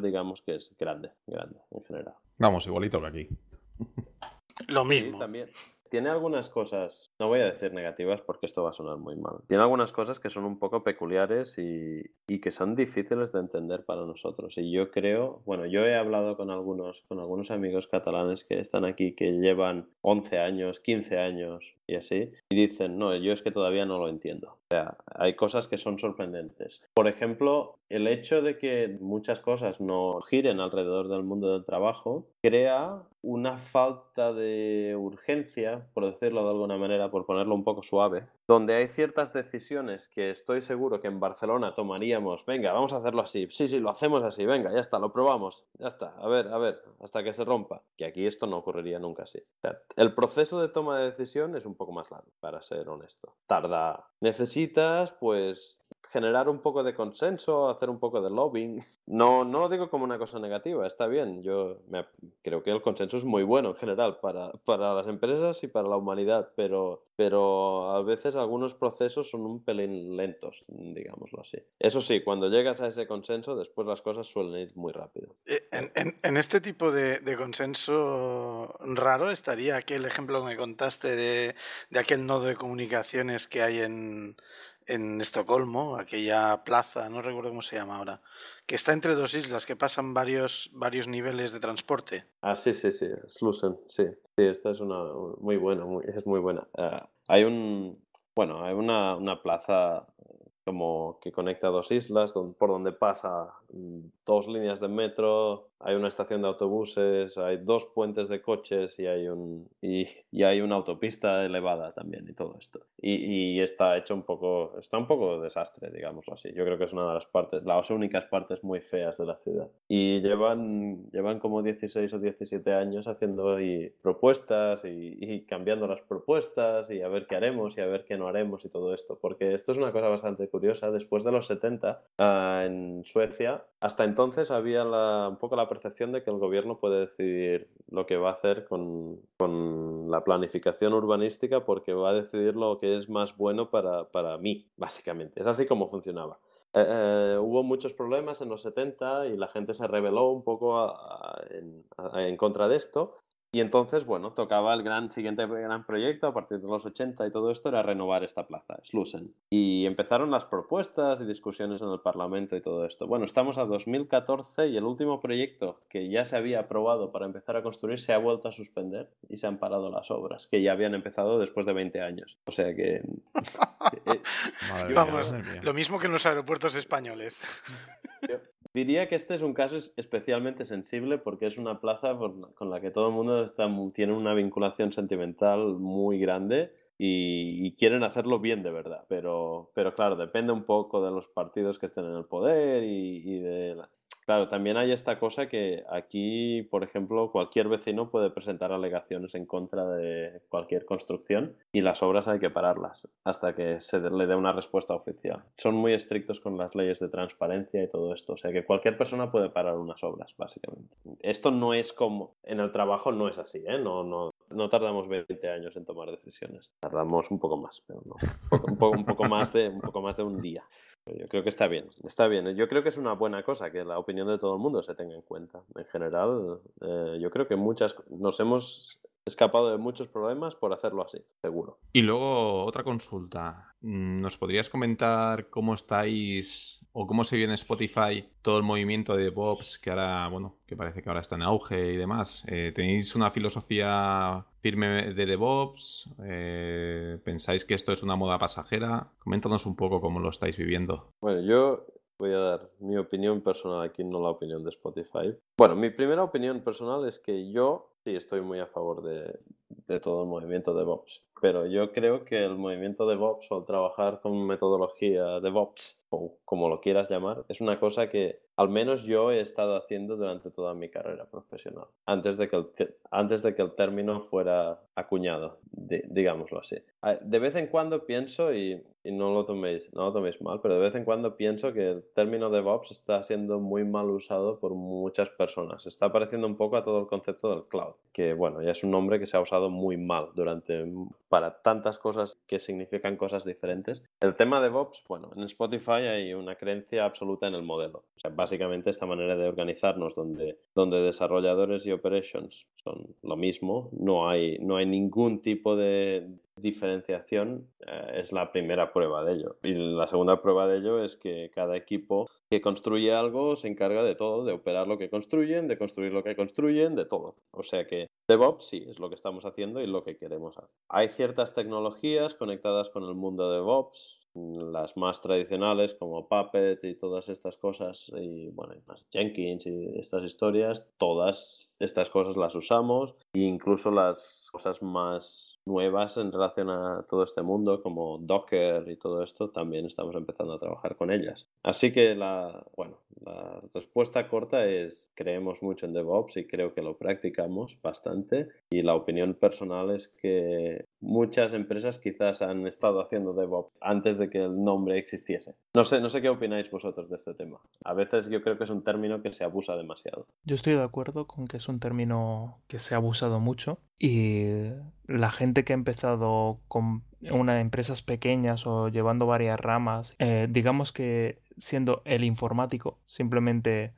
digamos que es grande, grande en general. Vamos, igualito que aquí. [laughs] Lo mismo. Sí, también. Tiene algunas cosas, no voy a decir negativas porque esto va a sonar muy mal. Tiene algunas cosas que son un poco peculiares y, y, que son difíciles de entender para nosotros. Y yo creo, bueno, yo he hablado con algunos, con algunos amigos catalanes que están aquí que llevan 11 años, 15 años y así, y dicen, no, yo es que todavía no lo entiendo. O sea, hay cosas que son sorprendentes. Por ejemplo, el hecho de que muchas cosas no giren alrededor del mundo del trabajo crea una falta de urgencia, por decirlo de alguna manera, por ponerlo un poco suave, donde hay ciertas decisiones que estoy seguro que en Barcelona tomaríamos, venga, vamos a hacerlo así, sí, sí, lo hacemos así, venga, ya está, lo probamos, ya está, a ver, a ver, hasta que se rompa. Que aquí esto no ocurriría nunca así. El proceso de toma de decisión es un poco más largo, para ser honesto. Tarda. Necesitas, pues, generar un poco de consenso, hacer un poco de lobbying. No, no lo digo como una cosa negativa, está bien. Yo creo que el consenso es muy bueno en general para, para las empresas y para la humanidad, pero, pero a veces algunos procesos son un pelín lentos, digámoslo así. Eso sí, cuando llegas a ese consenso, después las cosas suelen ir muy rápido. En, en, en este tipo de, de, consenso raro estaría aquel ejemplo que me contaste de, de aquel nodo de comunicaciones que hay en en Estocolmo, aquella plaza, no recuerdo cómo se llama ahora, que está entre dos islas, que pasan varios, varios niveles de transporte. Ah, sí, sí, sí, Slusen, sí. Sí, esta es una muy buena, muy, es muy buena. Uh, hay un, bueno, hay una, una plaza como que conecta dos islas por donde pasa dos líneas de metro, hay una estación de autobuses, hay dos puentes de coches y hay, un, y, y hay una autopista elevada también y todo esto. Y, y, está hecho un poco, está un poco desastre, digámoslo así. Yo creo que es una de las partes, las únicas partes muy feas de la ciudad. Y llevan, llevan como 16 o 17 años haciendo y propuestas y, y cambiando las propuestas y a ver qué haremos y a ver qué no haremos y todo esto. Porque esto es una cosa bastante curiosa. Después de los 70, uh, en Suecia, hasta entonces había la, un poco la percepción de que el gobierno puede decidir lo que va a hacer con, con, la planificación urbanística porque va a decidir lo que es más bueno para, para mí, básicamente. Es así como funcionaba. Eh, eh, hubo muchos problemas en los 70 y la gente se rebeló un poco en, en, contra de esto y entonces, bueno, tocaba el gran siguiente gran proyecto a partir de los 80 y todo esto era renovar esta plaza, Slusen. Y empezaron las propuestas y discusiones en el Parlamento y todo esto. Bueno, estamos a 2014 y el último proyecto que ya se había aprobado para empezar a construir se ha vuelto a suspender y se han parado las obras, que ya habían empezado después de 20 años. O sea que... [laughs] Vamos, lo mismo que en los aeropuertos españoles. Diría que este es un caso especialmente sensible porque es una plaza con la que todo el mundo está, tiene una vinculación sentimental muy grande y, quieren hacerlo bien de verdad. Pero, pero claro, depende un poco de los partidos que estén en el poder y, y de la, Claro, también hay esta cosa que aquí, por ejemplo, cualquier vecino puede presentar alegaciones en contra de cualquier construcción y las obras hay que pararlas hasta que se le dé una respuesta oficial. Son muy estrictos con las leyes de transparencia y todo esto, o sea que cualquier persona puede parar unas obras, básicamente. Esto no es como en el trabajo, no es así, ¿eh? No, no, no tardamos 20 años en tomar decisiones, tardamos un poco más, pero no, un poco, un poco, más, de, un poco más de un día. Yo creo que está bien, está bien. Yo creo que es una buena cosa que la opinión de todo el mundo se tenga en cuenta. En general, eh, yo creo que muchas nos hemos escapado de muchos problemas por hacerlo así, seguro. Y luego otra consulta. Mm, ¿Nos podrías comentar cómo estáis o cómo se viene en Spotify todo el movimiento de DevOps que ahora, bueno, que parece que ahora está en auge y demás? Eh, ¿Tenéis una filosofía firme de DevOps? Eh, ¿Pensáis que esto es una moda pasajera? Coméntanos un poco cómo lo estáis viviendo. Bueno, yo voy a dar mi opinión personal aquí, no la opinión de Spotify. Bueno, mi primera opinión personal es que yo sí estoy muy a favor de, de todo el movimiento DevOps, pero yo creo que el movimiento DevOps o trabajar con metodología DevOps o como lo quieras llamar, es una cosa que al menos yo he estado haciendo durante toda mi carrera profesional, antes de que el, antes de que el término fuera acuñado, digámoslo así. Ah, de vez en cuando pienso, y, y, no, lo toméis, no lo toméis mal, pero de vez en cuando pienso que el término DevOps está siendo muy mal usado por muchas personas. Está pareciendo un poco a todo el concepto del cloud, que bueno, ya es un nombre que se ha usado muy mal durante, para tantas cosas que significan cosas diferentes. El tema DevOps, bueno, en Spotify hay una creencia absoluta en el modelo. O sea, básicamente esta manera de organizarnos donde, donde desarrolladores y operations son lo mismo, no hay, no hay ningún tipo de diferenciación, eh, es la primera prueba de ello. Y la segunda prueba de ello es que cada equipo que construye algo se encarga de todo, de operar lo que construyen, de construir lo que construyen, de todo. O sea que DevOps sí es lo que estamos haciendo y lo que queremos hacer. Hay ciertas tecnologías conectadas con el mundo de DevOps, las más tradicionales como Puppet y todas estas cosas, y bueno, más Jenkins y estas historias, todas estas cosas las usamos, e incluso las cosas más nuevas en relación a todo este mundo, como Docker y todo esto, también estamos empezando a trabajar con ellas. Así que la, bueno, la respuesta corta es creemos mucho en DevOps y creo que lo practicamos bastante. Y la opinión personal es que muchas empresas quizás han estado haciendo DevOps antes de que el nombre existiese. No sé, no sé qué opináis vosotros de este tema. A veces yo creo que es un término que se abusa demasiado. Yo estoy de acuerdo con que es un término que se ha abusado mucho y la gente que ha empezado con unas empresas pequeñas o llevando varias ramas, eh, digamos que siendo el informático, simplemente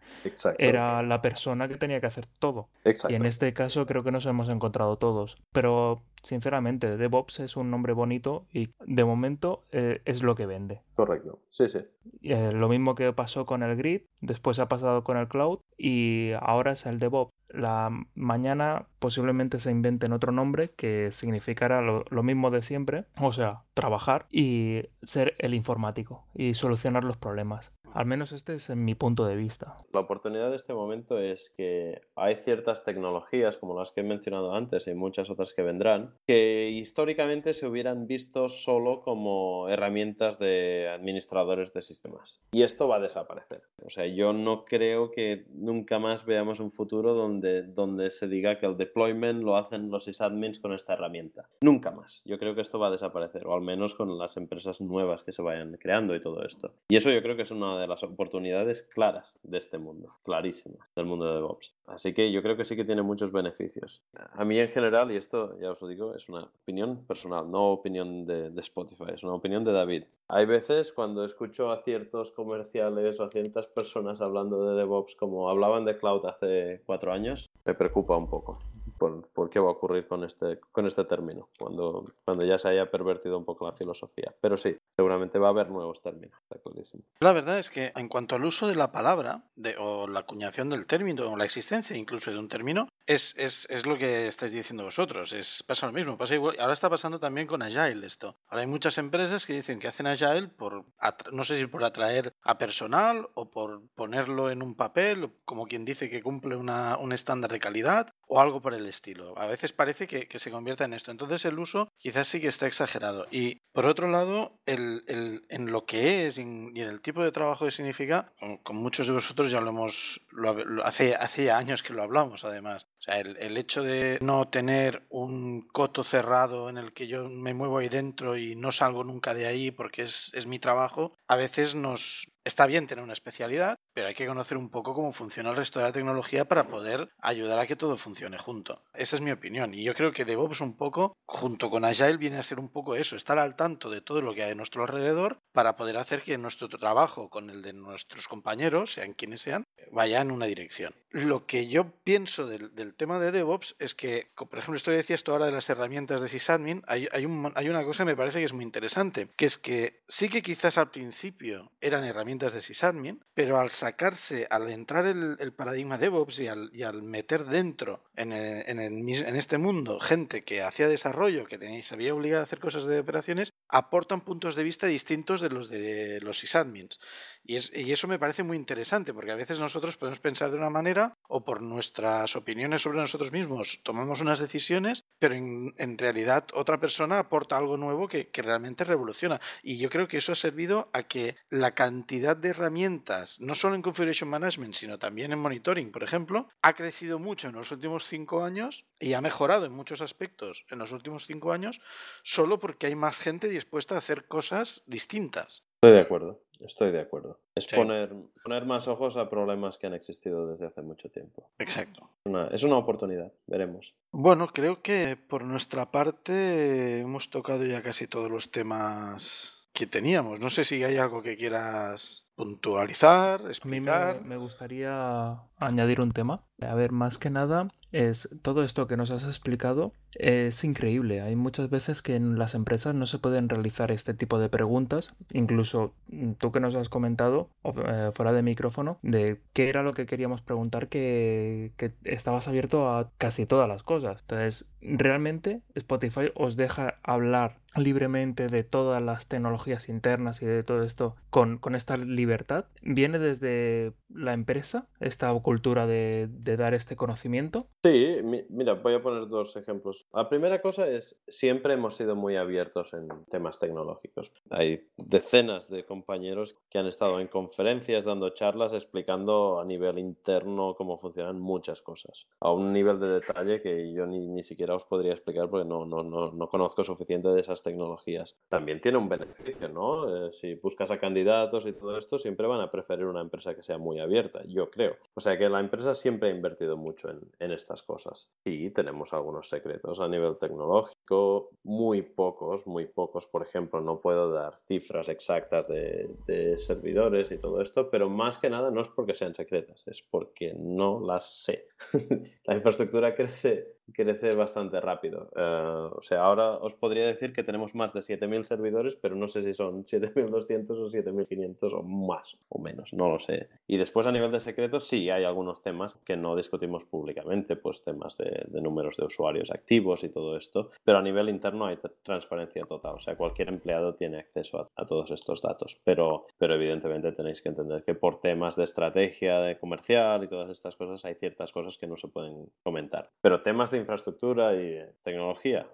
era la persona que tenía que hacer todo. Y en este caso creo que nos hemos encontrado todos. Pero sinceramente, DevOps es un nombre bonito y de momento eh, es lo que vende. Correcto, sí, sí. Eh, lo mismo que pasó con el Grid, después ha pasado con el Cloud y ahora es el DevOps. La mañana posiblemente se inventen otro nombre que significará lo mismo de siempre, o sea, trabajar y ser el informático y solucionar los problemas. Al menos este es mi punto de vista. La oportunidad de este momento es que hay ciertas tecnologías, como las que he mencionado antes y muchas otras que vendrán, que históricamente se hubieran visto solo como herramientas de administradores de sistemas. Y esto va a desaparecer. O sea, yo no creo que nunca más veamos un futuro donde, donde se diga que el deployment lo hacen los sysadmins con esta herramienta. Nunca más. Yo creo que esto va a desaparecer, o al menos con las empresas nuevas que se vayan creando y todo esto. Y eso yo creo que es una de las oportunidades claras de este mundo, clarísimas, del mundo de DevOps. Así que yo creo que sí que tiene muchos beneficios. A mí en general, y esto ya os lo digo, es una opinión personal, no opinión de, de Spotify, es una opinión de David. Hay veces cuando escucho a ciertos comerciales o a ciertas personas hablando de DevOps como hablaban de cloud hace cuatro años, me preocupa un poco por, qué va a ocurrir con este, con este término, cuando, cuando ya se haya pervertido un poco la filosofía. Pero sí, seguramente va a haber nuevos términos, está clarísimo. La verdad es que en cuanto al uso de la palabra, de, o la acuñación del término, o la existencia incluso de un término, es, es, es, lo que estáis diciendo vosotros. Es, pasa lo mismo. Pasa igual. Ahora está pasando también con Agile esto. Ahora hay muchas empresas que dicen que hacen Agile por, no sé si por atraer a personal o por ponerlo en un papel, como quien dice que cumple una, un estándar de calidad o algo por el estilo. A veces parece que, se convierta en esto. Entonces el uso quizás sí que está exagerado. Y por otro lado, el, el, en lo que es y en, el tipo de trabajo que significa, con, muchos de vosotros ya lo hemos, lo, hace, hace años que lo hablamos además. El, hecho de no tener un coto cerrado en el que yo me muevo ahí dentro y no salgo nunca de ahí porque es, es mi trabajo, a veces nos, Está bien tener una especialidad, pero hay que conocer un poco cómo funciona el resto de la tecnología para poder ayudar a que todo funcione junto. Esa es mi opinión. Y yo creo que DevOps un poco, junto con Agile, viene a ser un poco eso, estar al tanto de todo lo que hay a nuestro alrededor para poder hacer que nuestro trabajo con el de nuestros compañeros, sean quienes sean, vaya en una dirección. Lo que yo pienso del, tema de DevOps es que, por ejemplo, esto decía esto ahora de las herramientas de sysadmin, hay, hay, una cosa que me parece que es muy interesante, que es que sí que quizás al principio eran herramientas de sysadmin, pero al sacarse, al entrar el, el paradigma DevOps y al, y al meter dentro en, en, en, este mundo gente que hacía desarrollo, que tenía, se había obligado a hacer cosas de operaciones, aportan puntos de vista distintos de los de los sysadmins. Y, es, y eso me parece muy interesante, porque a veces nosotros podemos pensar de una manera o por nuestras opiniones sobre nosotros mismos tomamos unas decisiones, pero en, en realidad otra persona aporta algo nuevo que, que, realmente revoluciona. Y yo creo que eso ha servido a que la cantidad de herramientas, no solo en Configuration Management, sino también en Monitoring, por ejemplo, ha crecido mucho en los últimos cinco años y ha mejorado en muchos aspectos en los últimos cinco años, solo porque hay más gente dispuesta a hacer cosas distintas. Estoy de acuerdo. Estoy de acuerdo. Es poner, poner más ojos a problemas que han existido desde hace mucho tiempo. Exacto. Una, es una oportunidad, veremos. Bueno, creo que por nuestra parte hemos tocado ya casi todos los temas que teníamos. No sé si hay algo que quieras puntualizar, explicar. A mí me, me gustaría añadir un tema. A ver, más que nada, es todo esto que nos has explicado es increíble. Hay muchas veces que en las empresas no se pueden realizar este tipo de preguntas. Incluso mm, tú que nos has comentado eh, fuera de micrófono de qué era lo que queríamos preguntar que, que estabas abierto a casi todas las cosas. Entonces, realmente Spotify os deja hablar libremente de todas las tecnologías internas y de todo esto con, con esta libertad. Viene desde la empresa, esta cultura de, de dar este conocimiento. Sí, mira, voy a poner dos ejemplos. La primera cosa es, siempre hemos sido muy abiertos en temas tecnológicos. Hay decenas de compañeros que han estado en conferencias dando charlas explicando a nivel interno cómo funcionan muchas cosas, a un nivel de detalle que yo ni, ni siquiera os podría explicar porque no, no, no, no, conozco suficiente de esas tecnologías. También tiene un beneficio, ¿no? Eh, si buscas a candidatos y todo esto, siempre van a preferir una empresa que sea muy abierta, yo creo. O sea que la empresa siempre ha invertido mucho en, estas cosas. Sí, tenemos algunos secretos a nivel tecnológico, muy pocos, muy pocos. Por ejemplo, no puedo dar cifras exactas de servidores y todo esto, pero más que nada no es porque sean secretas, es porque no las sé. [laughs] la infraestructura crece crece bastante rápido. Uh, o sea, ahora os podría decir que tenemos más de 7.000 servidores, pero no sé si son [laughs] 7.200 o 7.500 o más o menos, no lo sé. Y después a nivel de secretos sí hay algunos temas que no discutimos públicamente, pues temas de, de números de usuarios activos y todo esto, pero a nivel interno hay transparencia total, o sea, cualquier empleado tiene acceso a, a todos estos datos, pero, pero evidentemente tenéis que entender que por temas de estrategia de comercial y todas estas cosas hay ciertas cosas que no se pueden comentar, pero temas de infraestructura y tecnología,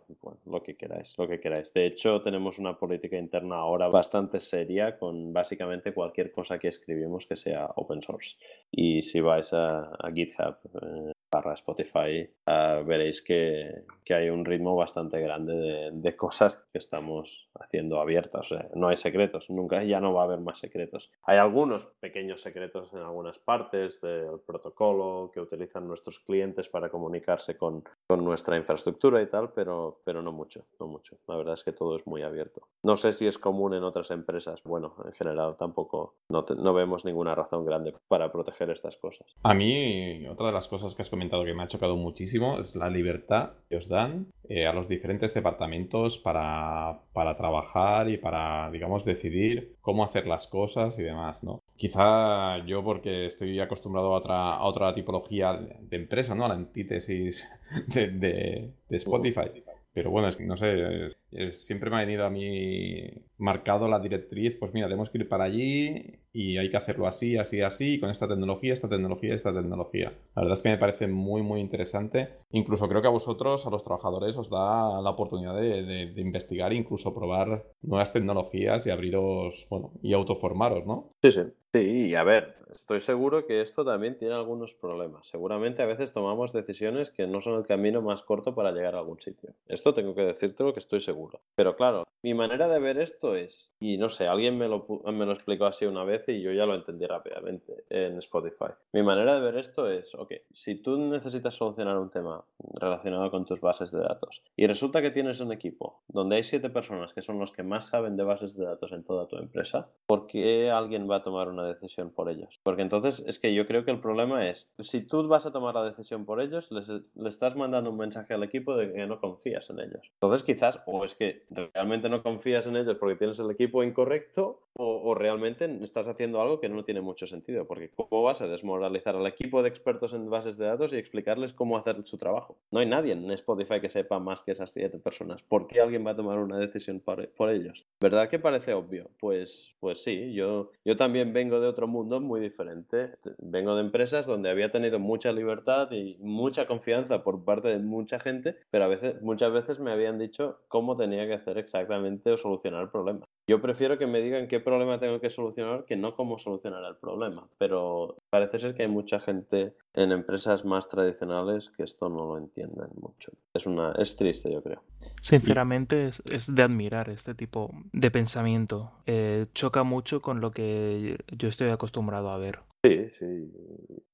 lo que queráis, lo que queráis. De hecho, tenemos una política interna ahora bastante seria con básicamente cualquier cosa que escribimos que sea open source. Y si vais a, a GitHub, eh, barra Spotify, uh, veréis que, que, hay un ritmo bastante grande de, cosas que estamos haciendo abiertas. No hay secretos, nunca ya no va a haber más secretos. Hay algunos pequeños secretos en algunas partes del protocolo que utilizan nuestros clientes para comunicarse con, con nuestra infraestructura y tal, pero, pero no mucho, no mucho. La verdad es que todo es muy abierto. No sé si es común en otras empresas. Bueno, en general tampoco no, no vemos ninguna razón grande para proteger estas cosas. A mí, otra de las cosas que has comentado que me ha chocado muchísimo es la libertad que os dan eh, a los diferentes departamentos para, para, trabajar y para, digamos, decidir cómo hacer las cosas y demás, ¿no? Quizá yo porque estoy acostumbrado a otra, a otra tipología de empresa, ¿no? A la antítesis [laughs] de, de Spotify. Pero bueno, es que no sé, es, es, siempre me ha venido a mí marcado la directriz, pues mira, tenemos que ir para allí y hay que hacerlo así, así, así, con esta tecnología, esta tecnología, esta tecnología. La verdad es que me parece muy, muy interesante. Incluso creo que a vosotros, a los trabajadores, os da la oportunidad de, de, de investigar, incluso probar nuevas tecnologías y abriros, bueno, y autoformaros, ¿no? Sí, sí. Sí, a ver, estoy seguro que esto también tiene algunos problemas. Seguramente a veces tomamos decisiones que no son el camino más corto para llegar a algún sitio. Esto tengo que decirte lo que estoy seguro. Pero claro, mi manera de ver esto es, y no sé, alguien me lo, me lo explicó así una vez y yo ya lo entendí rápidamente en Spotify. Mi manera de ver esto es, ok, si tú necesitas solucionar un tema relacionado con tus bases de datos y resulta que tienes un equipo donde hay siete personas que son los que más saben de bases de datos en toda tu empresa, ¿por qué alguien va a tomar una decisión por ellos? Porque entonces es que yo creo que el problema es, si tú vas a tomar la decisión por ellos, le estás mandando un mensaje al equipo de que no confías en ellos. Entonces quizás o es que realmente no confías en ellos porque tienes el equipo incorrecto o, realmente estás haciendo algo que no tiene mucho sentido, porque ¿cómo vas a desmoralizar al equipo de expertos en bases de datos y explicarles cómo hacer su trabajo? No hay nadie en Spotify que sepa más que esas siete personas. ¿Por qué alguien va a tomar una decisión por, por ellos? ¿Verdad que parece obvio? Pues, pues sí, yo, yo también vengo de otro mundo muy diferente. Vengo de empresas donde había tenido mucha libertad y mucha confianza por parte de mucha gente, pero a veces, muchas veces me habían dicho cómo tenía que hacer exactamente o solucionar el problema. Yo prefiero que me digan qué problema tengo que solucionar que no cómo solucionar el problema. Pero parece ser que hay mucha gente en empresas más tradicionales que esto no lo entienden mucho. Es, una, es triste, yo creo. Sinceramente, es, de admirar este tipo de pensamiento. Eh, choca mucho con lo que yo estoy acostumbrado a ver. Sí, sí,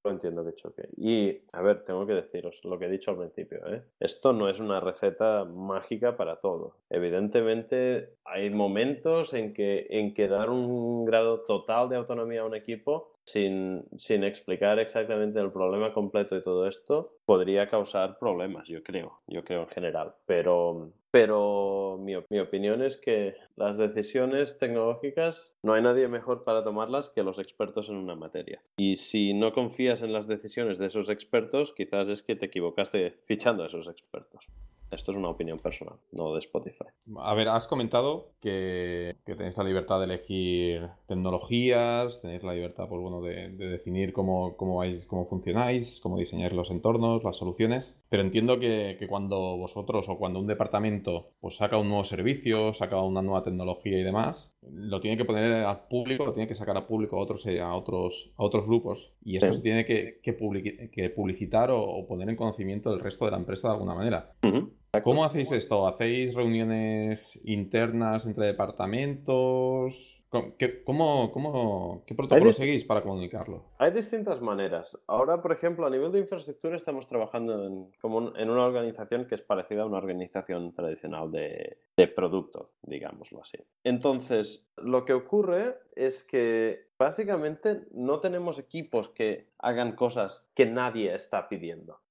lo entiendo que choque. Y, a ver, tengo que deciros lo que he dicho al principio, ¿eh? Esto no es una receta mágica para todo. Evidentemente, hay momentos en que, en que dar un grado total de autonomía a un equipo sin, sin, explicar exactamente el problema completo y todo esto, podría causar problemas, yo creo, yo creo en general. Pero, pero mi, mi, opinión es que las decisiones tecnológicas no hay nadie mejor para tomarlas que los expertos en una materia. Y si no confías en las decisiones de esos expertos, quizás es que te equivocaste fichando a esos expertos. Esto es una opinión personal, no de Spotify. A ver, has comentado que, tenéis la libertad de elegir tecnologías, tenéis la libertad pues, bueno, de, definir cómo, cómo, vais, cómo funcionáis, cómo diseñar los entornos, las soluciones, pero entiendo que, cuando vosotros o cuando un departamento pues, saca un nuevo servicio, saca una nueva tecnología y demás, lo tiene que poner al público, lo tiene que sacar al público a otros, a otros, a otros grupos y esto se tiene que, que, publicitar o, poner en conocimiento del resto de la empresa de alguna manera. ¿Cómo hacéis esto? ¿Hacéis reuniones internas entre departamentos? ¿Qué, cómo, cómo, ¿Qué protocolo seguís para comunicarlo? Hay distintas maneras. Ahora, por ejemplo, a nivel de infraestructura estamos trabajando en, como en una organización que es parecida a una organización tradicional de, de producto, digámoslo así. Entonces, lo que ocurre es que básicamente no tenemos equipos que hagan cosas que nadie está pidiendo,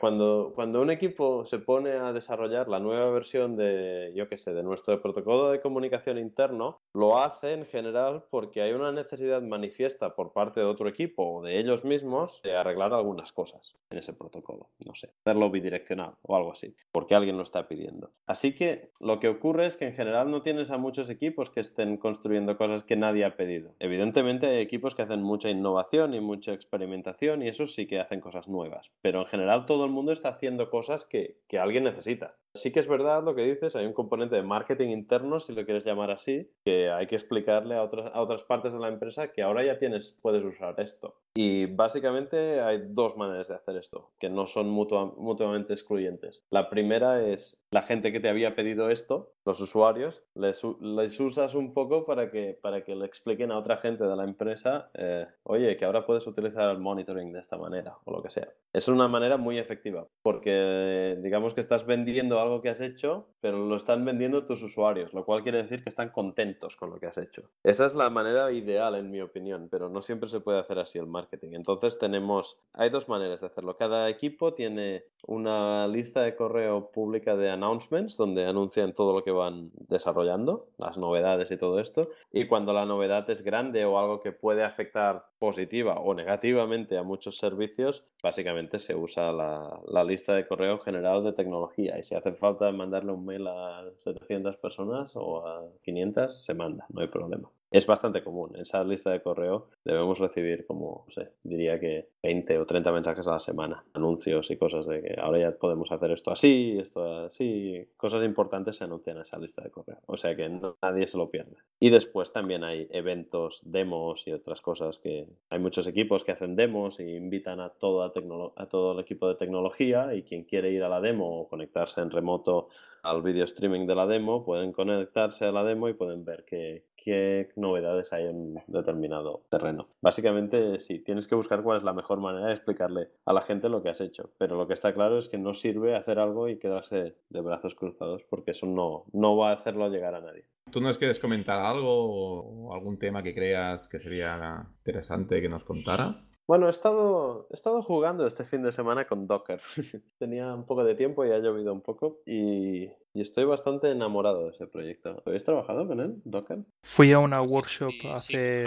cuando, un equipo se pone a desarrollar la nueva versión de, yo qué sé, de nuestro protocolo de comunicación interno, lo hace en general porque hay una necesidad manifiesta por parte de otro equipo o de ellos mismos de arreglar algunas cosas en ese protocolo, no sé, hacerlo bidireccional o algo así, porque alguien lo está pidiendo. Así que lo que ocurre es que en general no tienes a muchos equipos que estén construyendo cosas que nadie ha pedido. Evidentemente hay equipos que hacen mucha innovación y mucha experimentación y esos sí que hacen cosas nuevas, pero en general todo el mundo está haciendo cosas que, que alguien necesita. Sí que es verdad lo que dices, hay un componente de marketing interno, si lo quieres llamar así, que hay que explicarle a otras, a otras partes de la empresa que ahora ya tienes, puedes usar esto. Y básicamente hay dos maneras de hacer esto, que no son mutuamente excluyentes. La primera es la gente que te había pedido esto, los usuarios, les, les usas un poco para que, para que le expliquen a otra gente de la empresa, eh, oye, que ahora puedes utilizar el monitoring de esta manera o lo que sea. Es una manera muy efectiva, porque digamos que estás vendiendo algo que has hecho, pero lo están vendiendo tus usuarios, lo cual quiere decir que están contentos con lo que has hecho. Esa es la manera ideal, en mi opinión, pero no siempre se puede hacer así el marketing. Entonces tenemos, hay dos maneras de hacerlo. Cada equipo tiene una lista de correo pública de announcements donde anuncian todo lo que van desarrollando, las novedades y todo esto. Y cuando la novedad es grande o algo que puede afectar positiva o negativamente a muchos servicios, básicamente se usa la, la lista de correo general de tecnología. Y si hace falta mandarle un mail a 700 personas o a 500, se manda, no hay problema. Es bastante común. En esa lista de correo debemos recibir como, no sé, diría que 20 o 30 mensajes a la semana, anuncios y cosas de que ahora ya podemos hacer esto así, esto así, cosas importantes se anuncian en esa lista de correo. O sea que nadie se lo pierde. Y después también hay eventos, demos y otras cosas que hay muchos equipos que hacen demos y invitan a, a todo el equipo de tecnología y quien quiere ir a la demo o conectarse en remoto al video streaming de la demo, pueden conectarse a la demo y pueden ver qué, qué novedades hay en determinado terreno. Básicamente, sí, tienes que buscar cuál es la mejor manera de explicarle a la gente lo que has hecho, pero lo que está claro es que no sirve hacer algo y quedarse de brazos cruzados porque eso no, no va a hacerlo llegar a nadie. ¿Tú nos quieres comentar algo o algún tema que creas que sería interesante que nos contaras? Bueno, he estado, he estado jugando este fin de semana con Docker. [laughs] Tenía un poco de tiempo y ha llovido un poco y, y, estoy bastante enamorado de ese proyecto. ¿Habéis trabajado con él, Docker? Fui a una workshop hace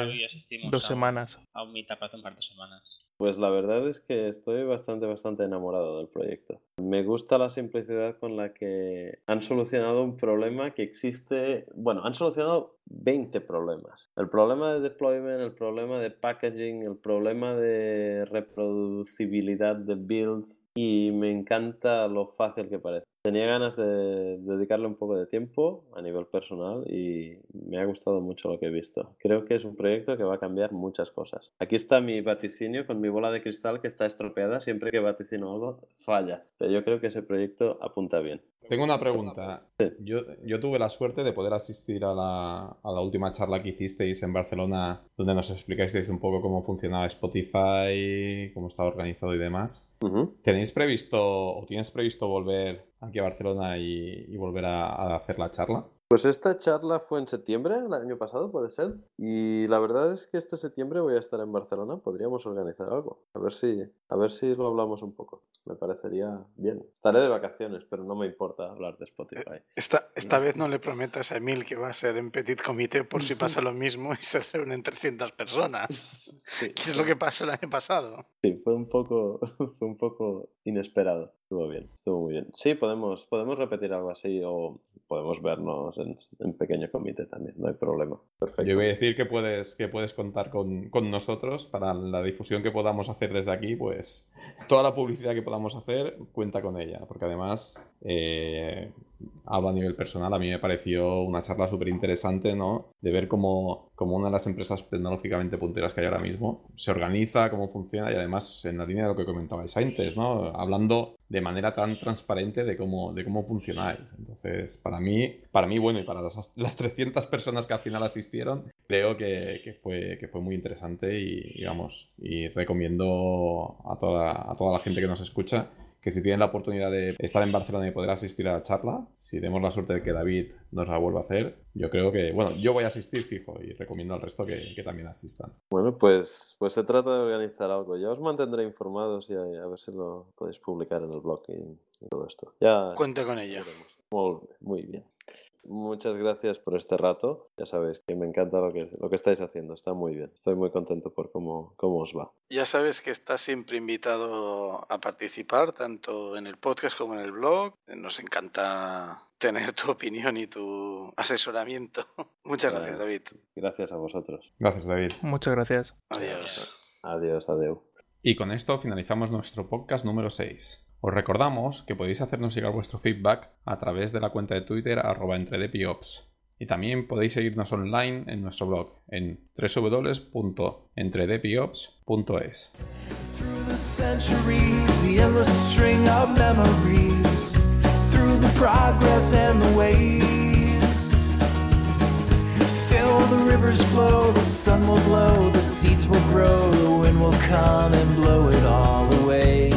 dos semanas. A un meetup hace un par de semanas. Pues la verdad es que estoy bastante, bastante enamorado del proyecto. Me gusta la simplicidad con la que han solucionado un problema que existe, bueno, han solucionado 20 problemas. El problema de deployment, el problema de packaging, el problema de reproducibilidad de builds y me encanta lo fácil que parece. Tenía ganas de dedicarle un poco de tiempo a nivel personal y me ha gustado mucho lo que he visto. Creo que es un proyecto que va a cambiar muchas cosas. Aquí está mi vaticinio con mi bola de cristal que está estropeada. Siempre que vaticino algo, falla. Pero yo creo que ese proyecto apunta bien. Tengo una pregunta. Yo, yo, tuve la suerte de poder asistir a la, a la, última charla que hicisteis en Barcelona, donde nos explicasteis un poco cómo funcionaba Spotify, cómo estaba organizado y demás. ¿Tenéis previsto o tienes previsto volver aquí a Barcelona y, y volver a, a hacer la charla? Pues esta charla fue en septiembre, el año pasado, puede ser. Y la verdad es que este septiembre voy a estar en Barcelona. Podríamos organizar algo. A ver si, a ver si lo hablamos un poco. Me parecería bien. Estaré de vacaciones, pero no me importa hablar de Spotify. Esta, esta vez no le prometas a Emil que va a ser en petit comité por si pasa lo mismo y se reúnen 300 personas. [laughs] ¿Qué es lo que pasó el año pasado? Sí, fue un poco, [laughs] fue un poco inesperado. Estuvo bien, estuvo muy bien. Sí, podemos, podemos repetir algo así o podemos vernos en, en pequeño comité también, no hay problema. Perfecto. Yo voy a decir que puedes, que puedes contar con, con nosotros para la difusión que podamos hacer desde aquí, pues toda la publicidad que podamos hacer cuenta con ella, porque además eh, hablo a nivel personal, a mí me pareció una charla súper interesante, ¿no? De ver cómo, cómo, una de las empresas tecnológicamente punteras que hay ahora mismo se organiza, cómo funciona y además en la línea de lo que comentabais antes, ¿no? Hablando de manera tan transparente de cómo, de cómo funcionáis. Entonces, para mí, para mí, bueno, y para las, las 300 personas que al final asistieron, creo que, que, fue, que fue muy interesante y, digamos, y recomiendo a toda, a toda la gente que nos escucha que si tienen la oportunidad de estar en Barcelona y poder asistir a la charla, si tenemos la suerte de que David nos la vuelva a hacer, yo creo que, bueno, yo voy a asistir fijo y recomiendo al resto que, que también asistan. Bueno, pues, pues se trata de organizar algo. Ya os mantendré informados y a, a ver si lo podéis publicar en el blog y, y todo esto. Ya, Cuenta con ella. Muy, muy bien. Muchas gracias por este rato. Ya sabéis que me encanta lo que, lo que estáis haciendo. Está muy bien. Estoy muy contento por cómo, cómo os va. Ya sabes que estás siempre invitado a participar, tanto en el podcast como en el blog. Nos encanta tener tu opinión y tu asesoramiento. [laughs] Muchas gracias, David. Gracias a vosotros. Gracias, David. Muchas gracias. Adiós. Adiós, adiós. Y con esto finalizamos nuestro podcast número 6. Os recordamos que podéis hacernos llegar vuestro feedback a través de la cuenta de Twitter arroba entredepiops. Y también podéis seguirnos online en nuestro blog en www.entredepiops.es. Still the rivers flow, the sun will blow, the seeds will grow, the wind will come and blow it all away.